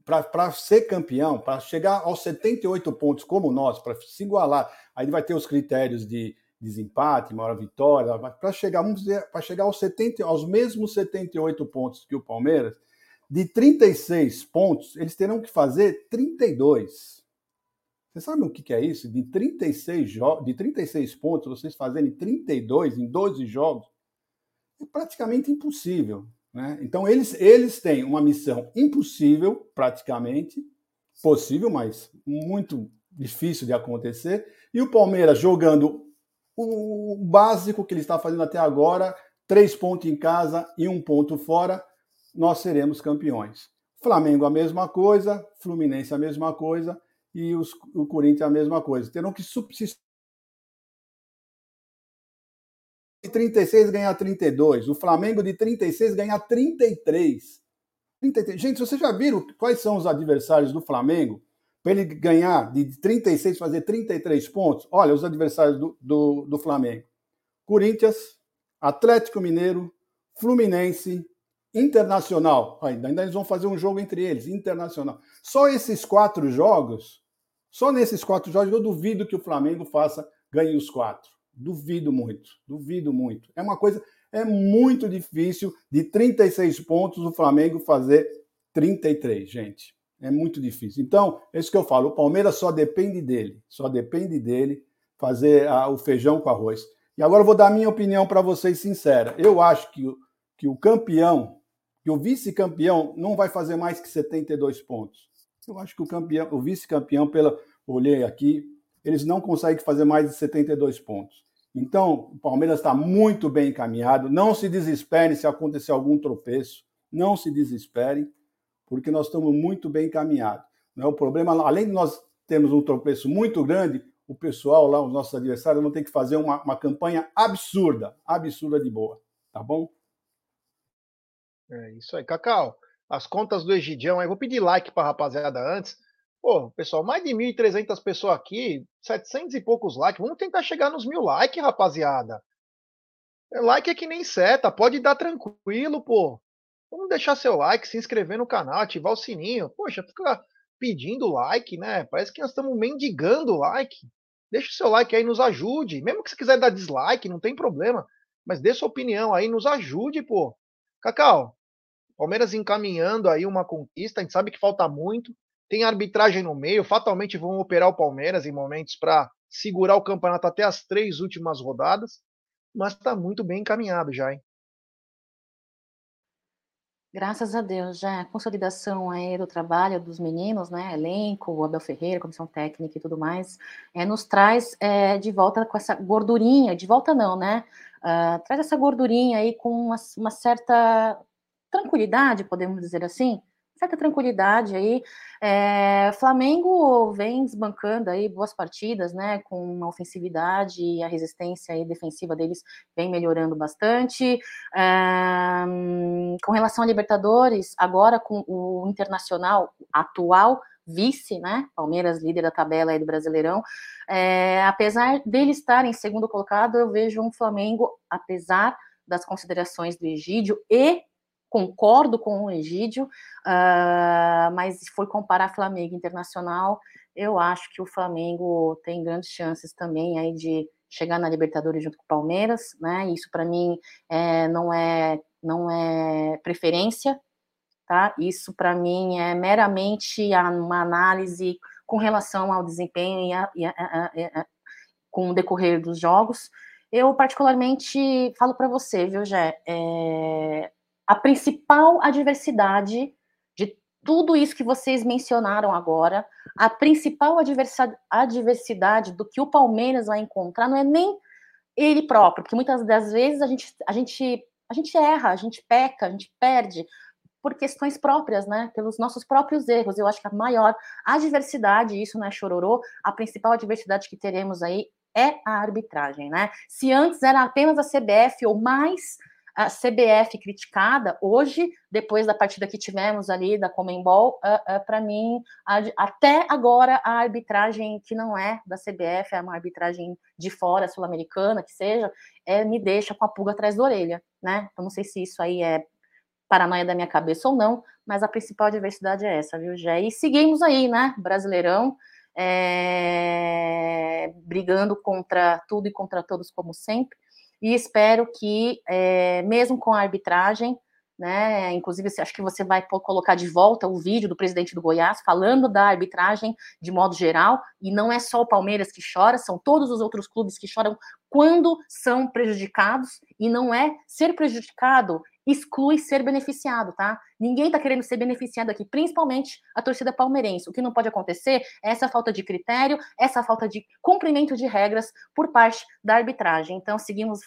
para ser campeão, para chegar aos 78 pontos como nós, para se igualar, aí vai ter os critérios de desempate, maior vitória, para chegar, vamos dizer, para chegar aos, 70, aos mesmos 78 pontos que o Palmeiras, de 36 pontos, eles terão que fazer 32. Você sabe o que é isso? De 36, de 36 pontos, vocês fazerem 32 em 12 jogos, é praticamente impossível. Né? Então, eles, eles têm uma missão impossível, praticamente, possível, mas muito difícil de acontecer. E o Palmeiras jogando o básico que ele está fazendo até agora, três pontos em casa e um ponto fora, nós seremos campeões. Flamengo a mesma coisa, Fluminense a mesma coisa e os, o Corinthians a mesma coisa. Terão que subsistir. 36 ganhar 32, o Flamengo de 36 ganhar 33. 33. Gente, vocês já viram quais são os adversários do Flamengo? para ele ganhar de 36, fazer 33 pontos, olha os adversários do, do, do Flamengo: Corinthians, Atlético Mineiro, Fluminense, Internacional. Ainda, ainda eles vão fazer um jogo entre eles, Internacional. Só esses quatro jogos, só nesses quatro jogos, eu duvido que o Flamengo faça, ganhe os quatro. Duvido muito, duvido muito. É uma coisa, é muito difícil de 36 pontos o Flamengo fazer 33, gente. É muito difícil. Então, é isso que eu falo. O Palmeiras só depende dele. Só depende dele fazer a, o feijão com arroz. E agora eu vou dar minha opinião para vocês sincera. Eu acho que, que o campeão, que o vice-campeão não vai fazer mais que 72 pontos. Eu acho que o campeão, o vice-campeão, pela olhei aqui, eles não conseguem fazer mais de 72 pontos. Então, o Palmeiras está muito bem encaminhado. Não se desesperem se acontecer algum tropeço. Não se desesperem porque nós estamos muito bem encaminhados. Não é o problema, além de nós termos um tropeço muito grande, o pessoal lá, os nossos adversários, vão ter que fazer uma, uma campanha absurda, absurda de boa, tá bom? É isso aí, Cacau. As contas do Egidião aí, vou pedir like para a rapaziada antes. Pô, pessoal, mais de 1.300 pessoas aqui, 700 e poucos likes. Vamos tentar chegar nos mil likes, rapaziada. Like é que nem seta, pode dar tranquilo, pô. Vamos deixar seu like, se inscrever no canal, ativar o sininho. Poxa, fica pedindo like, né? Parece que nós estamos mendigando like. Deixa o seu like aí, nos ajude. Mesmo que você quiser dar dislike, não tem problema. Mas dê sua opinião aí, nos ajude, pô. Cacau, Palmeiras encaminhando aí uma conquista, a gente sabe que falta muito. Tem arbitragem no meio, fatalmente vão operar o Palmeiras em momentos para segurar o campeonato até as três últimas rodadas. Mas está muito bem encaminhado já, hein? Graças a Deus, já a consolidação aí do trabalho dos meninos, né, elenco, o Abel Ferreira, comissão técnica e tudo mais, é, nos traz é, de volta com essa gordurinha, de volta não, né, uh, traz essa gordurinha aí com uma, uma certa tranquilidade, podemos dizer assim, certa tranquilidade aí. É, Flamengo vem desbancando aí boas partidas, né, com uma ofensividade e a resistência aí defensiva deles vem melhorando bastante. É, com relação a Libertadores, agora com o Internacional atual vice, né? Palmeiras líder da tabela aí do Brasileirão. É, apesar dele estar em segundo colocado, eu vejo um Flamengo, apesar das considerações do Egídio e concordo com o Egídio, uh, mas se for comparar Flamengo Internacional, eu acho que o Flamengo tem grandes chances também aí de chegar na Libertadores junto com o Palmeiras, né? Isso para mim é, não é não é preferência, tá? Isso para mim é meramente uma análise com relação ao desempenho e, a, e, a, a, com o decorrer dos jogos. Eu particularmente falo para você, viu, Jé? É, a principal adversidade de tudo isso que vocês mencionaram agora, a principal adversidade do que o Palmeiras vai encontrar não é nem ele próprio, porque muitas das vezes a gente, a gente, a gente erra, a gente peca, a gente perde por questões próprias, né? Pelos nossos próprios erros. Eu acho que a maior adversidade, isso não é chororô, a principal adversidade que teremos aí é a arbitragem, né? Se antes era apenas a CBF ou mais a CBF criticada, hoje, depois da partida que tivemos ali da Comembol, uh, uh, para mim, até agora, a arbitragem que não é da CBF, é uma arbitragem de fora, sul-americana, que seja, é, me deixa com a pulga atrás da orelha, né? Então, não sei se isso aí é paranoia da minha cabeça ou não, mas a principal diversidade é essa, viu, Gé? E seguimos aí, né? Brasileirão, é, brigando contra tudo e contra todos, como sempre e espero que, é, mesmo com a arbitragem, né, inclusive acho que você vai colocar de volta o vídeo do presidente do Goiás falando da arbitragem de modo geral, e não é só o Palmeiras que chora, são todos os outros clubes que choram quando são prejudicados, e não é ser prejudicado exclui ser beneficiado, tá? Ninguém tá querendo ser beneficiado aqui, principalmente a torcida palmeirense. O que não pode acontecer é essa falta de critério, essa falta de cumprimento de regras por parte da arbitragem. Então, seguimos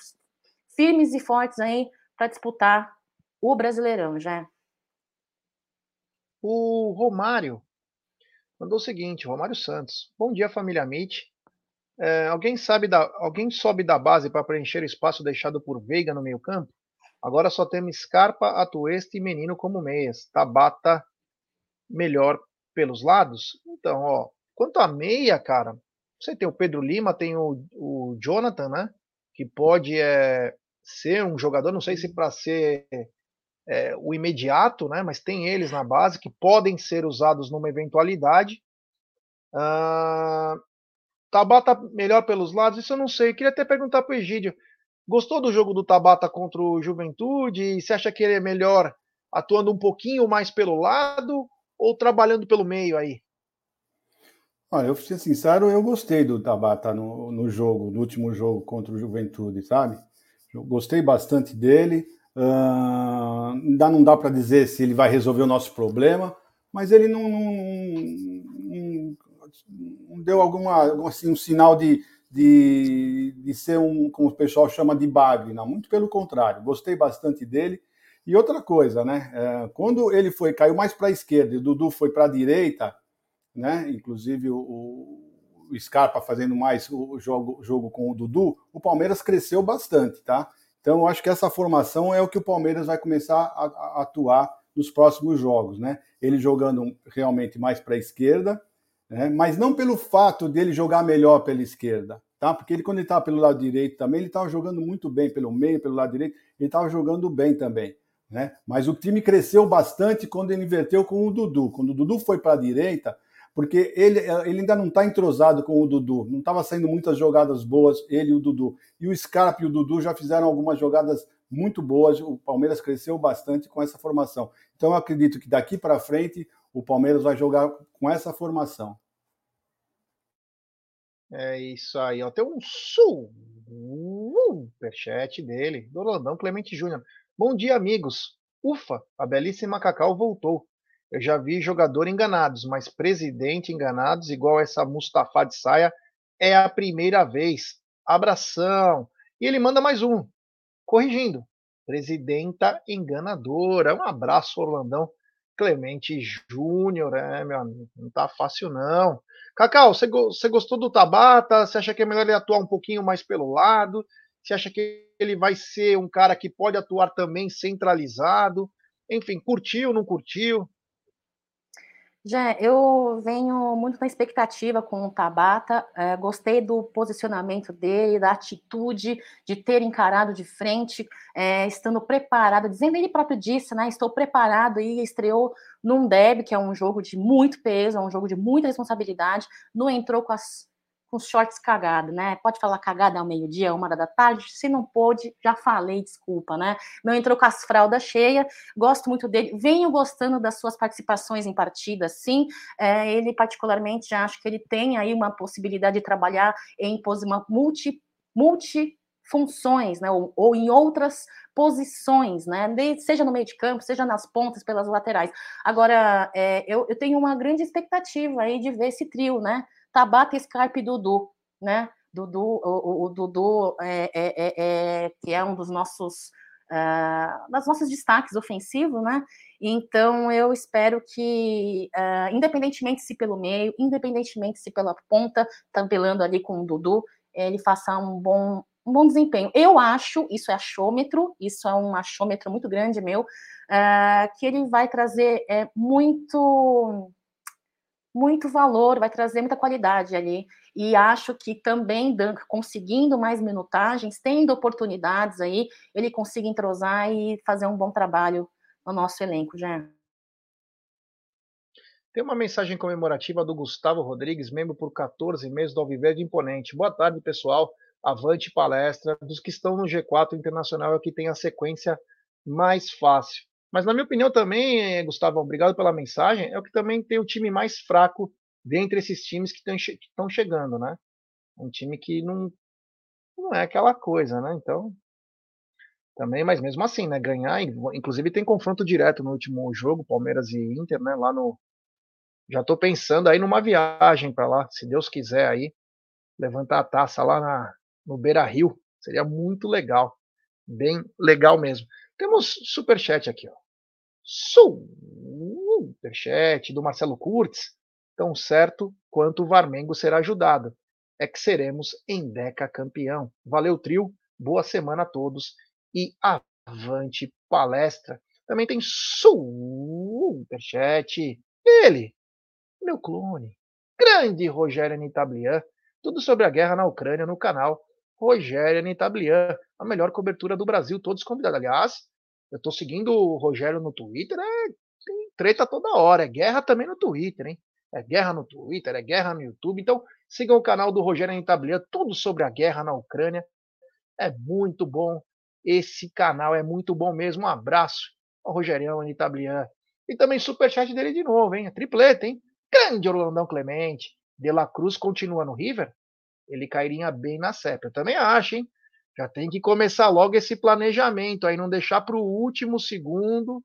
firmes e fortes aí para disputar o Brasileirão, já. O Romário mandou o seguinte, Romário Santos. Bom dia, família Mitch. É, alguém sabe da, alguém sobe da base para preencher o espaço deixado por Veiga no meio campo? Agora só temos Scarpa, Atuesta e Menino como meias. Tabata melhor pelos lados? Então, ó, quanto a meia, cara, você tem o Pedro Lima, tem o, o Jonathan, né? Que pode é, ser um jogador, não sei se para ser é, o imediato, né? Mas tem eles na base que podem ser usados numa eventualidade. Ah, Tabata melhor pelos lados, isso eu não sei. Eu queria até perguntar para o Egídio. Gostou do jogo do Tabata contra o Juventude? Você acha que ele é melhor atuando um pouquinho mais pelo lado ou trabalhando pelo meio aí? Olha, eu ser sincero, eu gostei do Tabata no, no jogo, no último jogo contra o Juventude, sabe? Eu gostei bastante dele. Uh, ainda não dá para dizer se ele vai resolver o nosso problema, mas ele não, não, não, não deu alguma, assim, um sinal de, de, de ser um, como o pessoal chama de bagre, não. Muito pelo contrário, gostei bastante dele. E outra coisa, né? É, quando ele foi caiu mais para a esquerda e o Dudu foi para a direita, né? Inclusive o, o Scarpa fazendo mais o jogo, jogo com o Dudu, o Palmeiras cresceu bastante, tá? Então eu acho que essa formação é o que o Palmeiras vai começar a, a atuar nos próximos jogos, né? Ele jogando realmente mais para a esquerda, né? mas não pelo fato dele jogar melhor pela esquerda, tá? Porque ele quando ele estava pelo lado direito também, ele estava jogando muito bem pelo meio, pelo lado direito, ele estava jogando bem também. Né? Mas o time cresceu bastante quando ele inverteu com o Dudu. Quando o Dudu foi para a direita, porque ele, ele ainda não está entrosado com o Dudu, não estava saindo muitas jogadas boas, ele e o Dudu. E o Scarpa e o Dudu já fizeram algumas jogadas muito boas, o Palmeiras cresceu bastante com essa formação. Então eu acredito que daqui para frente o Palmeiras vai jogar com essa formação. É isso aí, ó. Tem um superchat dele, do Orlandão Clemente Júnior. Bom dia, amigos. Ufa, a belíssima Cacau voltou. Eu já vi jogador enganados, mas presidente enganados, igual essa Mustafa de saia, é a primeira vez. Abração. E ele manda mais um, corrigindo. Presidenta enganadora. Um abraço, Orlandão. Clemente Júnior, é, meu amigo, não tá fácil não. Cacau, você, você gostou do Tabata? Você acha que é melhor ele atuar um pouquinho mais pelo lado? Você acha que ele vai ser um cara que pode atuar também centralizado? Enfim, curtiu, não curtiu? Já, eu venho muito na expectativa com o Tabata, é, gostei do posicionamento dele, da atitude de ter encarado de frente, é, estando preparado, dizendo ele próprio disse, né? Estou preparado e estreou num derby, que é um jogo de muito peso, é um jogo de muita responsabilidade, não entrou com as com shorts cagado, né? Pode falar cagada ao meio-dia, uma hora da tarde. Se não pôde, já falei, desculpa, né? Não entrou com as fraldas cheias, gosto muito dele, venho gostando das suas participações em partidas, sim. É, ele, particularmente, já acho que ele tem aí uma possibilidade de trabalhar em uma multi, multi funções, né, ou, ou, em outras posições, né, seja no meio de campo, seja nas pontas, pelas laterais. Agora, é, eu, eu, tenho uma grande expectativa aí de ver esse trio, né, Tabata, Scarpe Dudu, né? Dudu, o, o Dudu é, é, é, que é um dos nossos uh, das nossos destaques ofensivos, né? Então eu espero que, uh, independentemente se pelo meio, independentemente se pela ponta, tampelando ali com o Dudu, ele faça um bom um bom desempenho. Eu acho, isso é achômetro, isso é um achômetro muito grande meu, uh, que ele vai trazer é, muito muito valor, vai trazer muita qualidade ali. E acho que também, Dan, conseguindo mais minutagens, tendo oportunidades aí, ele consiga entrosar e fazer um bom trabalho no nosso elenco, já. Tem uma mensagem comemorativa do Gustavo Rodrigues, membro por 14 meses do Alviverde Imponente. Boa tarde, pessoal. Avante palestra. Dos que estão no G4 Internacional é o que tem a sequência mais fácil. Mas, na minha opinião, também, Gustavo, obrigado pela mensagem, é o que também tem o time mais fraco dentre esses times que estão chegando, né? Um time que não, não é aquela coisa, né? Então, também, mas mesmo assim, né? Ganhar, inclusive tem confronto direto no último jogo, Palmeiras e Inter, né? Lá no. Já estou pensando aí numa viagem para lá, se Deus quiser aí, levantar a taça lá na, no Beira Rio. Seria muito legal. Bem legal mesmo. Temos superchat aqui, ó. Superchat do Marcelo Kurtz. Tão certo quanto o Varmengo será ajudado. É que seremos em Deca campeão. Valeu, trio. Boa semana a todos. E avante palestra. Também tem superchat. Ele, meu clone. grande Rogério Nitablian. Tudo sobre a guerra na Ucrânia no canal Rogério Nitablian. A melhor cobertura do Brasil, todos convidados. Aliás, eu estou seguindo o Rogério no Twitter, é, tem treta toda hora, é guerra também no Twitter, hein? É guerra no Twitter, é guerra no YouTube. Então, sigam o canal do Rogério Nitablian, tudo sobre a guerra na Ucrânia. É muito bom. Esse canal é muito bom mesmo. Um abraço ao Rogerião Nitablian. E também superchat dele de novo, hein? A tripleta, hein? Grande Orlandão Clemente. De La Cruz continua no River? Ele cairia bem na CEP. Eu também acho, hein? Já tem que começar logo esse planejamento aí, não deixar para o último segundo,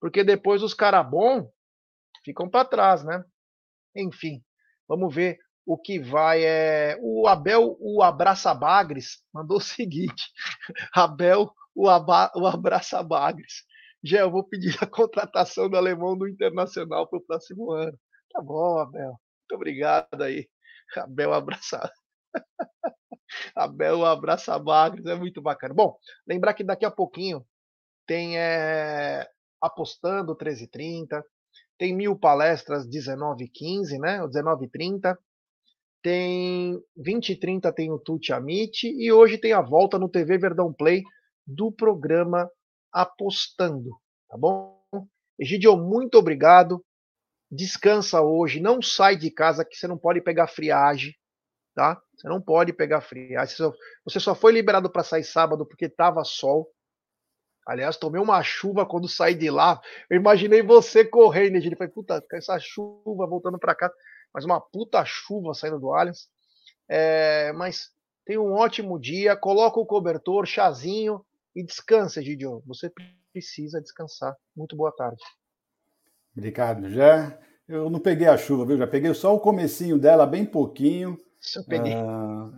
porque depois os caras ficam para trás, né? Enfim, vamos ver o que vai. É... O Abel, o Abraça Bagres, mandou o seguinte: Abel, o, aba... o Abraça Bagres. Já eu vou pedir a contratação do alemão do Internacional para o próximo ano. Tá bom, Abel. Muito obrigado aí. Abel abraça. Abel abraça Bagres, é muito bacana. Bom, lembrar que daqui a pouquinho tem é, apostando 13h30, tem mil palestras 19h15, né? 19h30. Tem 20 h 30 tem o Tuti Amit e hoje tem a volta no TV Verdão Play do programa Apostando, tá bom? Egidio, muito obrigado. Descansa hoje, não sai de casa que você não pode pegar friagem, tá? Você não pode pegar friagem. Você só, você só foi liberado para sair sábado porque tava sol. Aliás, tomei uma chuva quando saí de lá. Eu imaginei você correndo, Egidio. Falei, puta, essa chuva voltando para cá. Mas uma puta chuva saindo do Allianz. É, mas tenha um ótimo dia. Coloca o cobertor, chazinho e descansa, Gidio. Você precisa descansar. Muito boa tarde. Obrigado, já. Eu não peguei a chuva, viu? Já peguei só o comecinho dela, bem pouquinho. Eu peguei. Ah,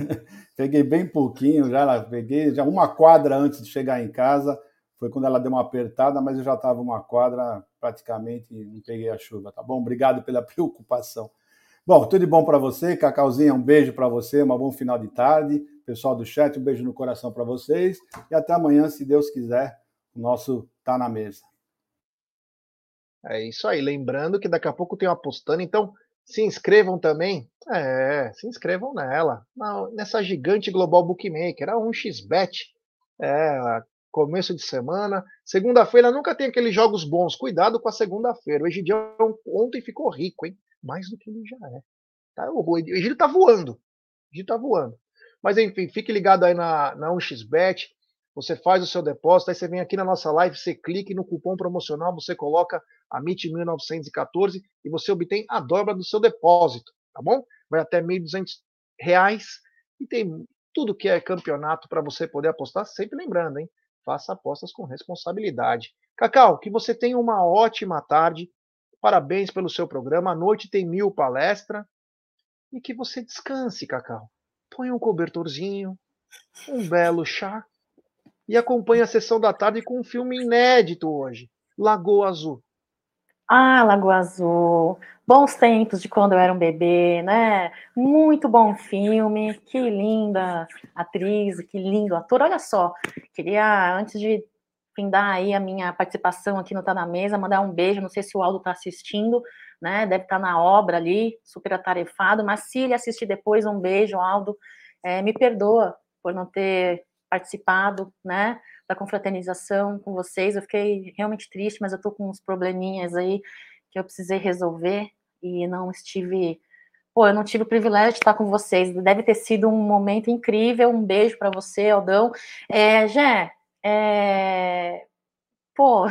peguei bem pouquinho já, peguei já uma quadra antes de chegar em casa. Foi quando ela deu uma apertada, mas eu já estava uma quadra praticamente e não peguei a chuva, tá bom? Obrigado pela preocupação. Bom, tudo de bom para você, Cacauzinha, um beijo para você, um bom final de tarde. Pessoal do chat, um beijo no coração para vocês e até amanhã, se Deus quiser, o nosso tá na mesa. É isso aí, lembrando que daqui a pouco tem uma apostando, então se inscrevam também. É, se inscrevam nela, nessa gigante global bookmaker, a 1xBet. É, começo de semana. Segunda-feira nunca tem aqueles jogos bons. Cuidado com a segunda-feira. O Egidião ontem ficou rico, hein? Mais do que ele já é. Tá, o Egídio tá voando. O Egídio tá voando. Mas enfim, fique ligado aí na, na 1xBet. Você faz o seu depósito, aí você vem aqui na nossa live, você clica no cupom promocional, você coloca a MIT 1914 e você obtém a dobra do seu depósito, tá bom? Vai até R$ 1.200 e tem tudo que é campeonato para você poder apostar, sempre lembrando, hein? faça apostas com responsabilidade. Cacau, que você tenha uma ótima tarde. Parabéns pelo seu programa. À noite tem mil palestra. E que você descanse, Cacau. Põe um cobertorzinho, um belo chá e acompanhe a sessão da tarde com um filme inédito hoje, Lagoa Azul. Ah, Lagoa Azul. Bons tempos de quando eu era um bebê, né? Muito bom filme. Que linda atriz, que lindo ator. Olha só, queria, antes de findar aí a minha participação aqui no Tá Na Mesa, mandar um beijo. Não sei se o Aldo está assistindo, né? Deve estar tá na obra ali, super atarefado. Mas se ele assistir depois, um beijo, Aldo. É, me perdoa por não ter participado, né? da confraternização com vocês. Eu fiquei realmente triste, mas eu tô com uns probleminhas aí que eu precisei resolver e não estive. Pô, eu não tive o privilégio de estar com vocês. Deve ter sido um momento incrível. Um beijo para você, Aldão. É, Jé, é... pô,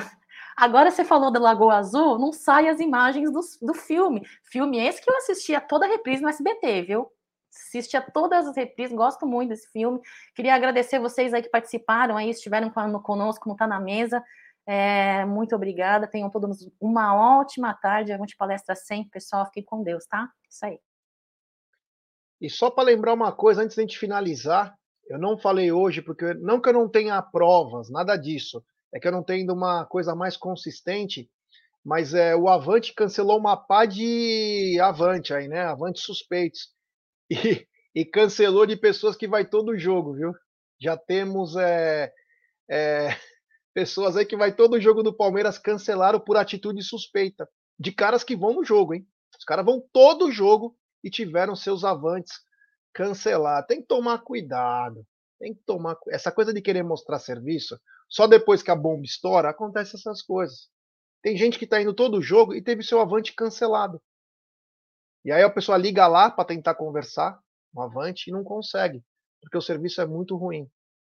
agora você falou da Lagoa Azul, não sai as imagens do, do filme. Filme esse que eu assistia toda a reprise no SBT, viu? Assisti a todas as reprises, gosto muito desse filme. Queria agradecer vocês aí que participaram, aí estiveram conosco, não está na mesa. É, muito obrigada, tenham todos uma ótima tarde, de palestra sempre, pessoal. Fiquem com Deus, tá? Isso aí. E só para lembrar uma coisa, antes de a gente finalizar, eu não falei hoje, porque não que eu não tenha provas, nada disso. É que eu não tenho uma coisa mais consistente, mas é, o Avante cancelou uma pá de Avante aí, né? Avante suspeitos e, e cancelou de pessoas que vai todo jogo, viu? Já temos é, é, pessoas aí que vai todo jogo do Palmeiras cancelaram por atitude suspeita. De caras que vão no jogo, hein? Os caras vão todo jogo e tiveram seus avantes cancelados. Tem que tomar cuidado. Tem que tomar essa coisa de querer mostrar serviço. Só depois que a bomba estoura acontece essas coisas. Tem gente que está indo todo jogo e teve seu avante cancelado. E aí a pessoa liga lá para tentar conversar, um avante, e não consegue, porque o serviço é muito ruim.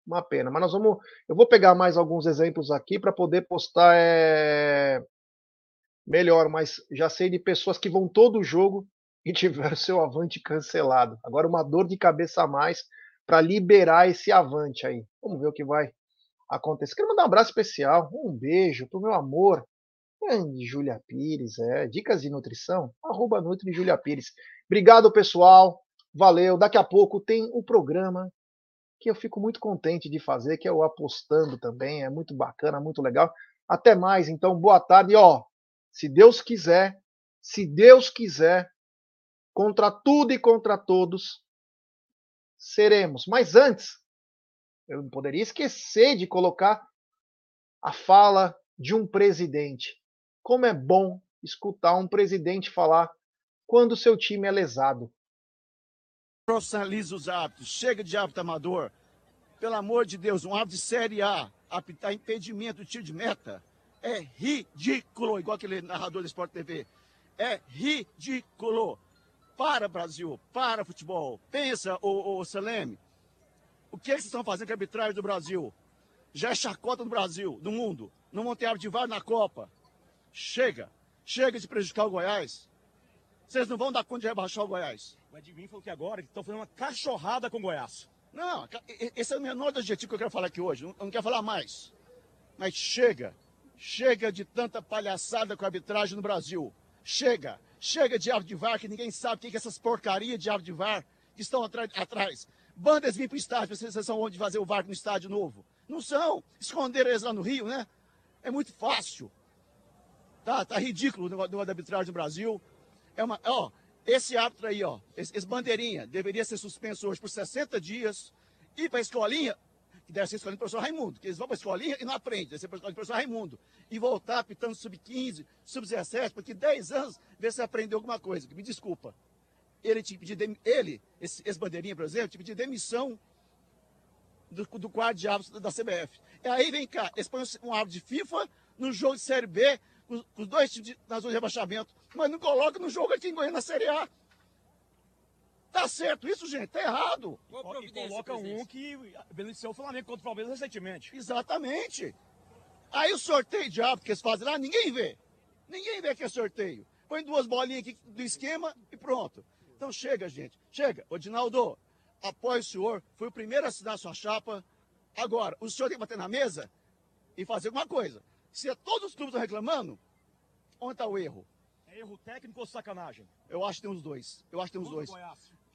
Uma pena. Mas nós vamos. Eu vou pegar mais alguns exemplos aqui para poder postar é, melhor, mas já sei de pessoas que vão todo jogo e tiveram seu avante cancelado. Agora uma dor de cabeça a mais para liberar esse avante aí. Vamos ver o que vai acontecer. Quero mandar um abraço especial, um beijo pro meu amor, Grande Júlia Pires, é. Dicas de nutrição? Arroba Nutri Júlia Pires. Obrigado, pessoal. Valeu. Daqui a pouco tem o programa que eu fico muito contente de fazer, que é o Apostando também. É muito bacana, muito legal. Até mais, então. Boa tarde. E, ó, se Deus quiser, se Deus quiser, contra tudo e contra todos, seremos. Mas antes, eu não poderia esquecer de colocar a fala de um presidente. Como é bom escutar um presidente falar quando seu time é lesado. Profissionaliza os hábitos, chega de hábito amador. Pelo amor de Deus, um hábito de Série A, apitar impedimento tiro de meta, é ridículo, igual aquele narrador do Sport TV. É ridículo. Para, Brasil, para, futebol. Pensa, ô, ô o que, é que vocês estão fazendo com a arbitragem do Brasil? Já é chacota no Brasil, no mundo. Não vão ter árbitro de VAR na Copa. Chega. Chega de prejudicar o Goiás. Vocês não vão dar conta de rebaixar o Goiás. O Edvinho falou que agora estão fazendo uma cachorrada com o Goiás. Não, esse é o menor objetivo que eu quero falar aqui hoje. Eu não quero falar mais. Mas chega. Chega de tanta palhaçada com a arbitragem no Brasil. Chega. Chega de árbitro de VAR, que ninguém sabe o que é essas porcarias de árbitro de VAR que estão atrás. Bandas vir para o estádio, vocês são onde fazer o VAR no estádio novo. Não são. Esconderam eles lá no Rio, né? É muito fácil. Tá, tá ridículo o negócio da arbitragem no Brasil. É uma, ó, esse árbitro aí, ó, esse, esse bandeirinha, deveria ser suspenso hoje por 60 dias, ir para a escolinha, que deve ser escolinha do professor Raimundo, que eles vão para a escolinha e não aprendem, deve ser a escolinha do professor Raimundo, e voltar pitando sub-15, sub-17, porque 10 anos, ver se aprendeu alguma coisa, me desculpa. Ele tinha que ele, esse, esse bandeirinha, por exemplo, tinha que demissão do, do quadro de árbitros da CBF. E aí vem cá, eles põem um árbitro de FIFA no jogo de Série B, com, os dois times na zona de rebaixamento, mas não coloca no jogo aqui em Goiânia na Série A. Tá certo isso, gente? Tá errado. E coloca um que beneficiou o Flamengo contra o Palmeiras recentemente. Exatamente. Aí o sorteio de árbitro que eles fazem lá, ninguém vê. Ninguém vê que é sorteio. Põe duas bolinhas aqui do esquema e pronto. Então chega, gente. Chega. Odinaldo, apoio o senhor. Foi o primeiro a assinar a sua chapa. Agora, o senhor tem que bater na mesa e fazer alguma coisa. Se todos os clubes estão reclamando, onde está o erro? É erro técnico ou sacanagem? Eu acho que tem os dois. Eu acho que tem os dois.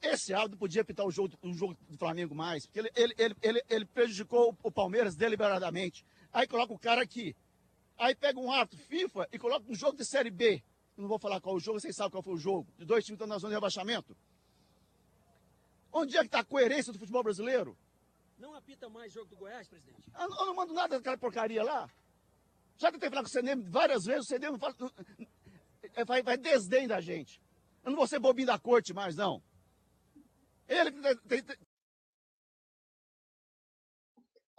Esse árbitro podia pitar o jogo, o jogo do Flamengo mais, porque ele, ele, ele, ele, ele prejudicou o Palmeiras deliberadamente. Aí coloca o cara aqui. Aí pega um árbitro FIFA e coloca um jogo de Série B. Eu não vou falar qual o jogo, vocês sabem qual foi o jogo. De dois times que estão na zona de rebaixamento. Onde é que está a coerência do futebol brasileiro? Não apita mais jogo do Goiás, presidente? Eu não, eu não mando nada daquela porcaria lá. Já que falar com o CNM várias vezes, o CNM fala, é, vai, vai desdém da gente. Eu não vou ser bobinho da corte mais, não. Ele tem, tem...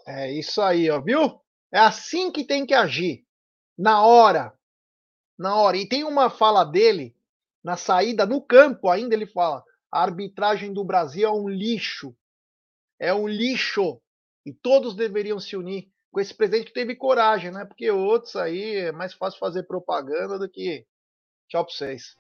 É isso aí, ó, viu? É assim que tem que agir. Na hora. Na hora. E tem uma fala dele, na saída, no campo ainda, ele fala: a arbitragem do Brasil é um lixo. É um lixo. E todos deveriam se unir com esse presidente que teve coragem, né? Porque outros aí é mais fácil fazer propaganda do que. Tchau pra vocês.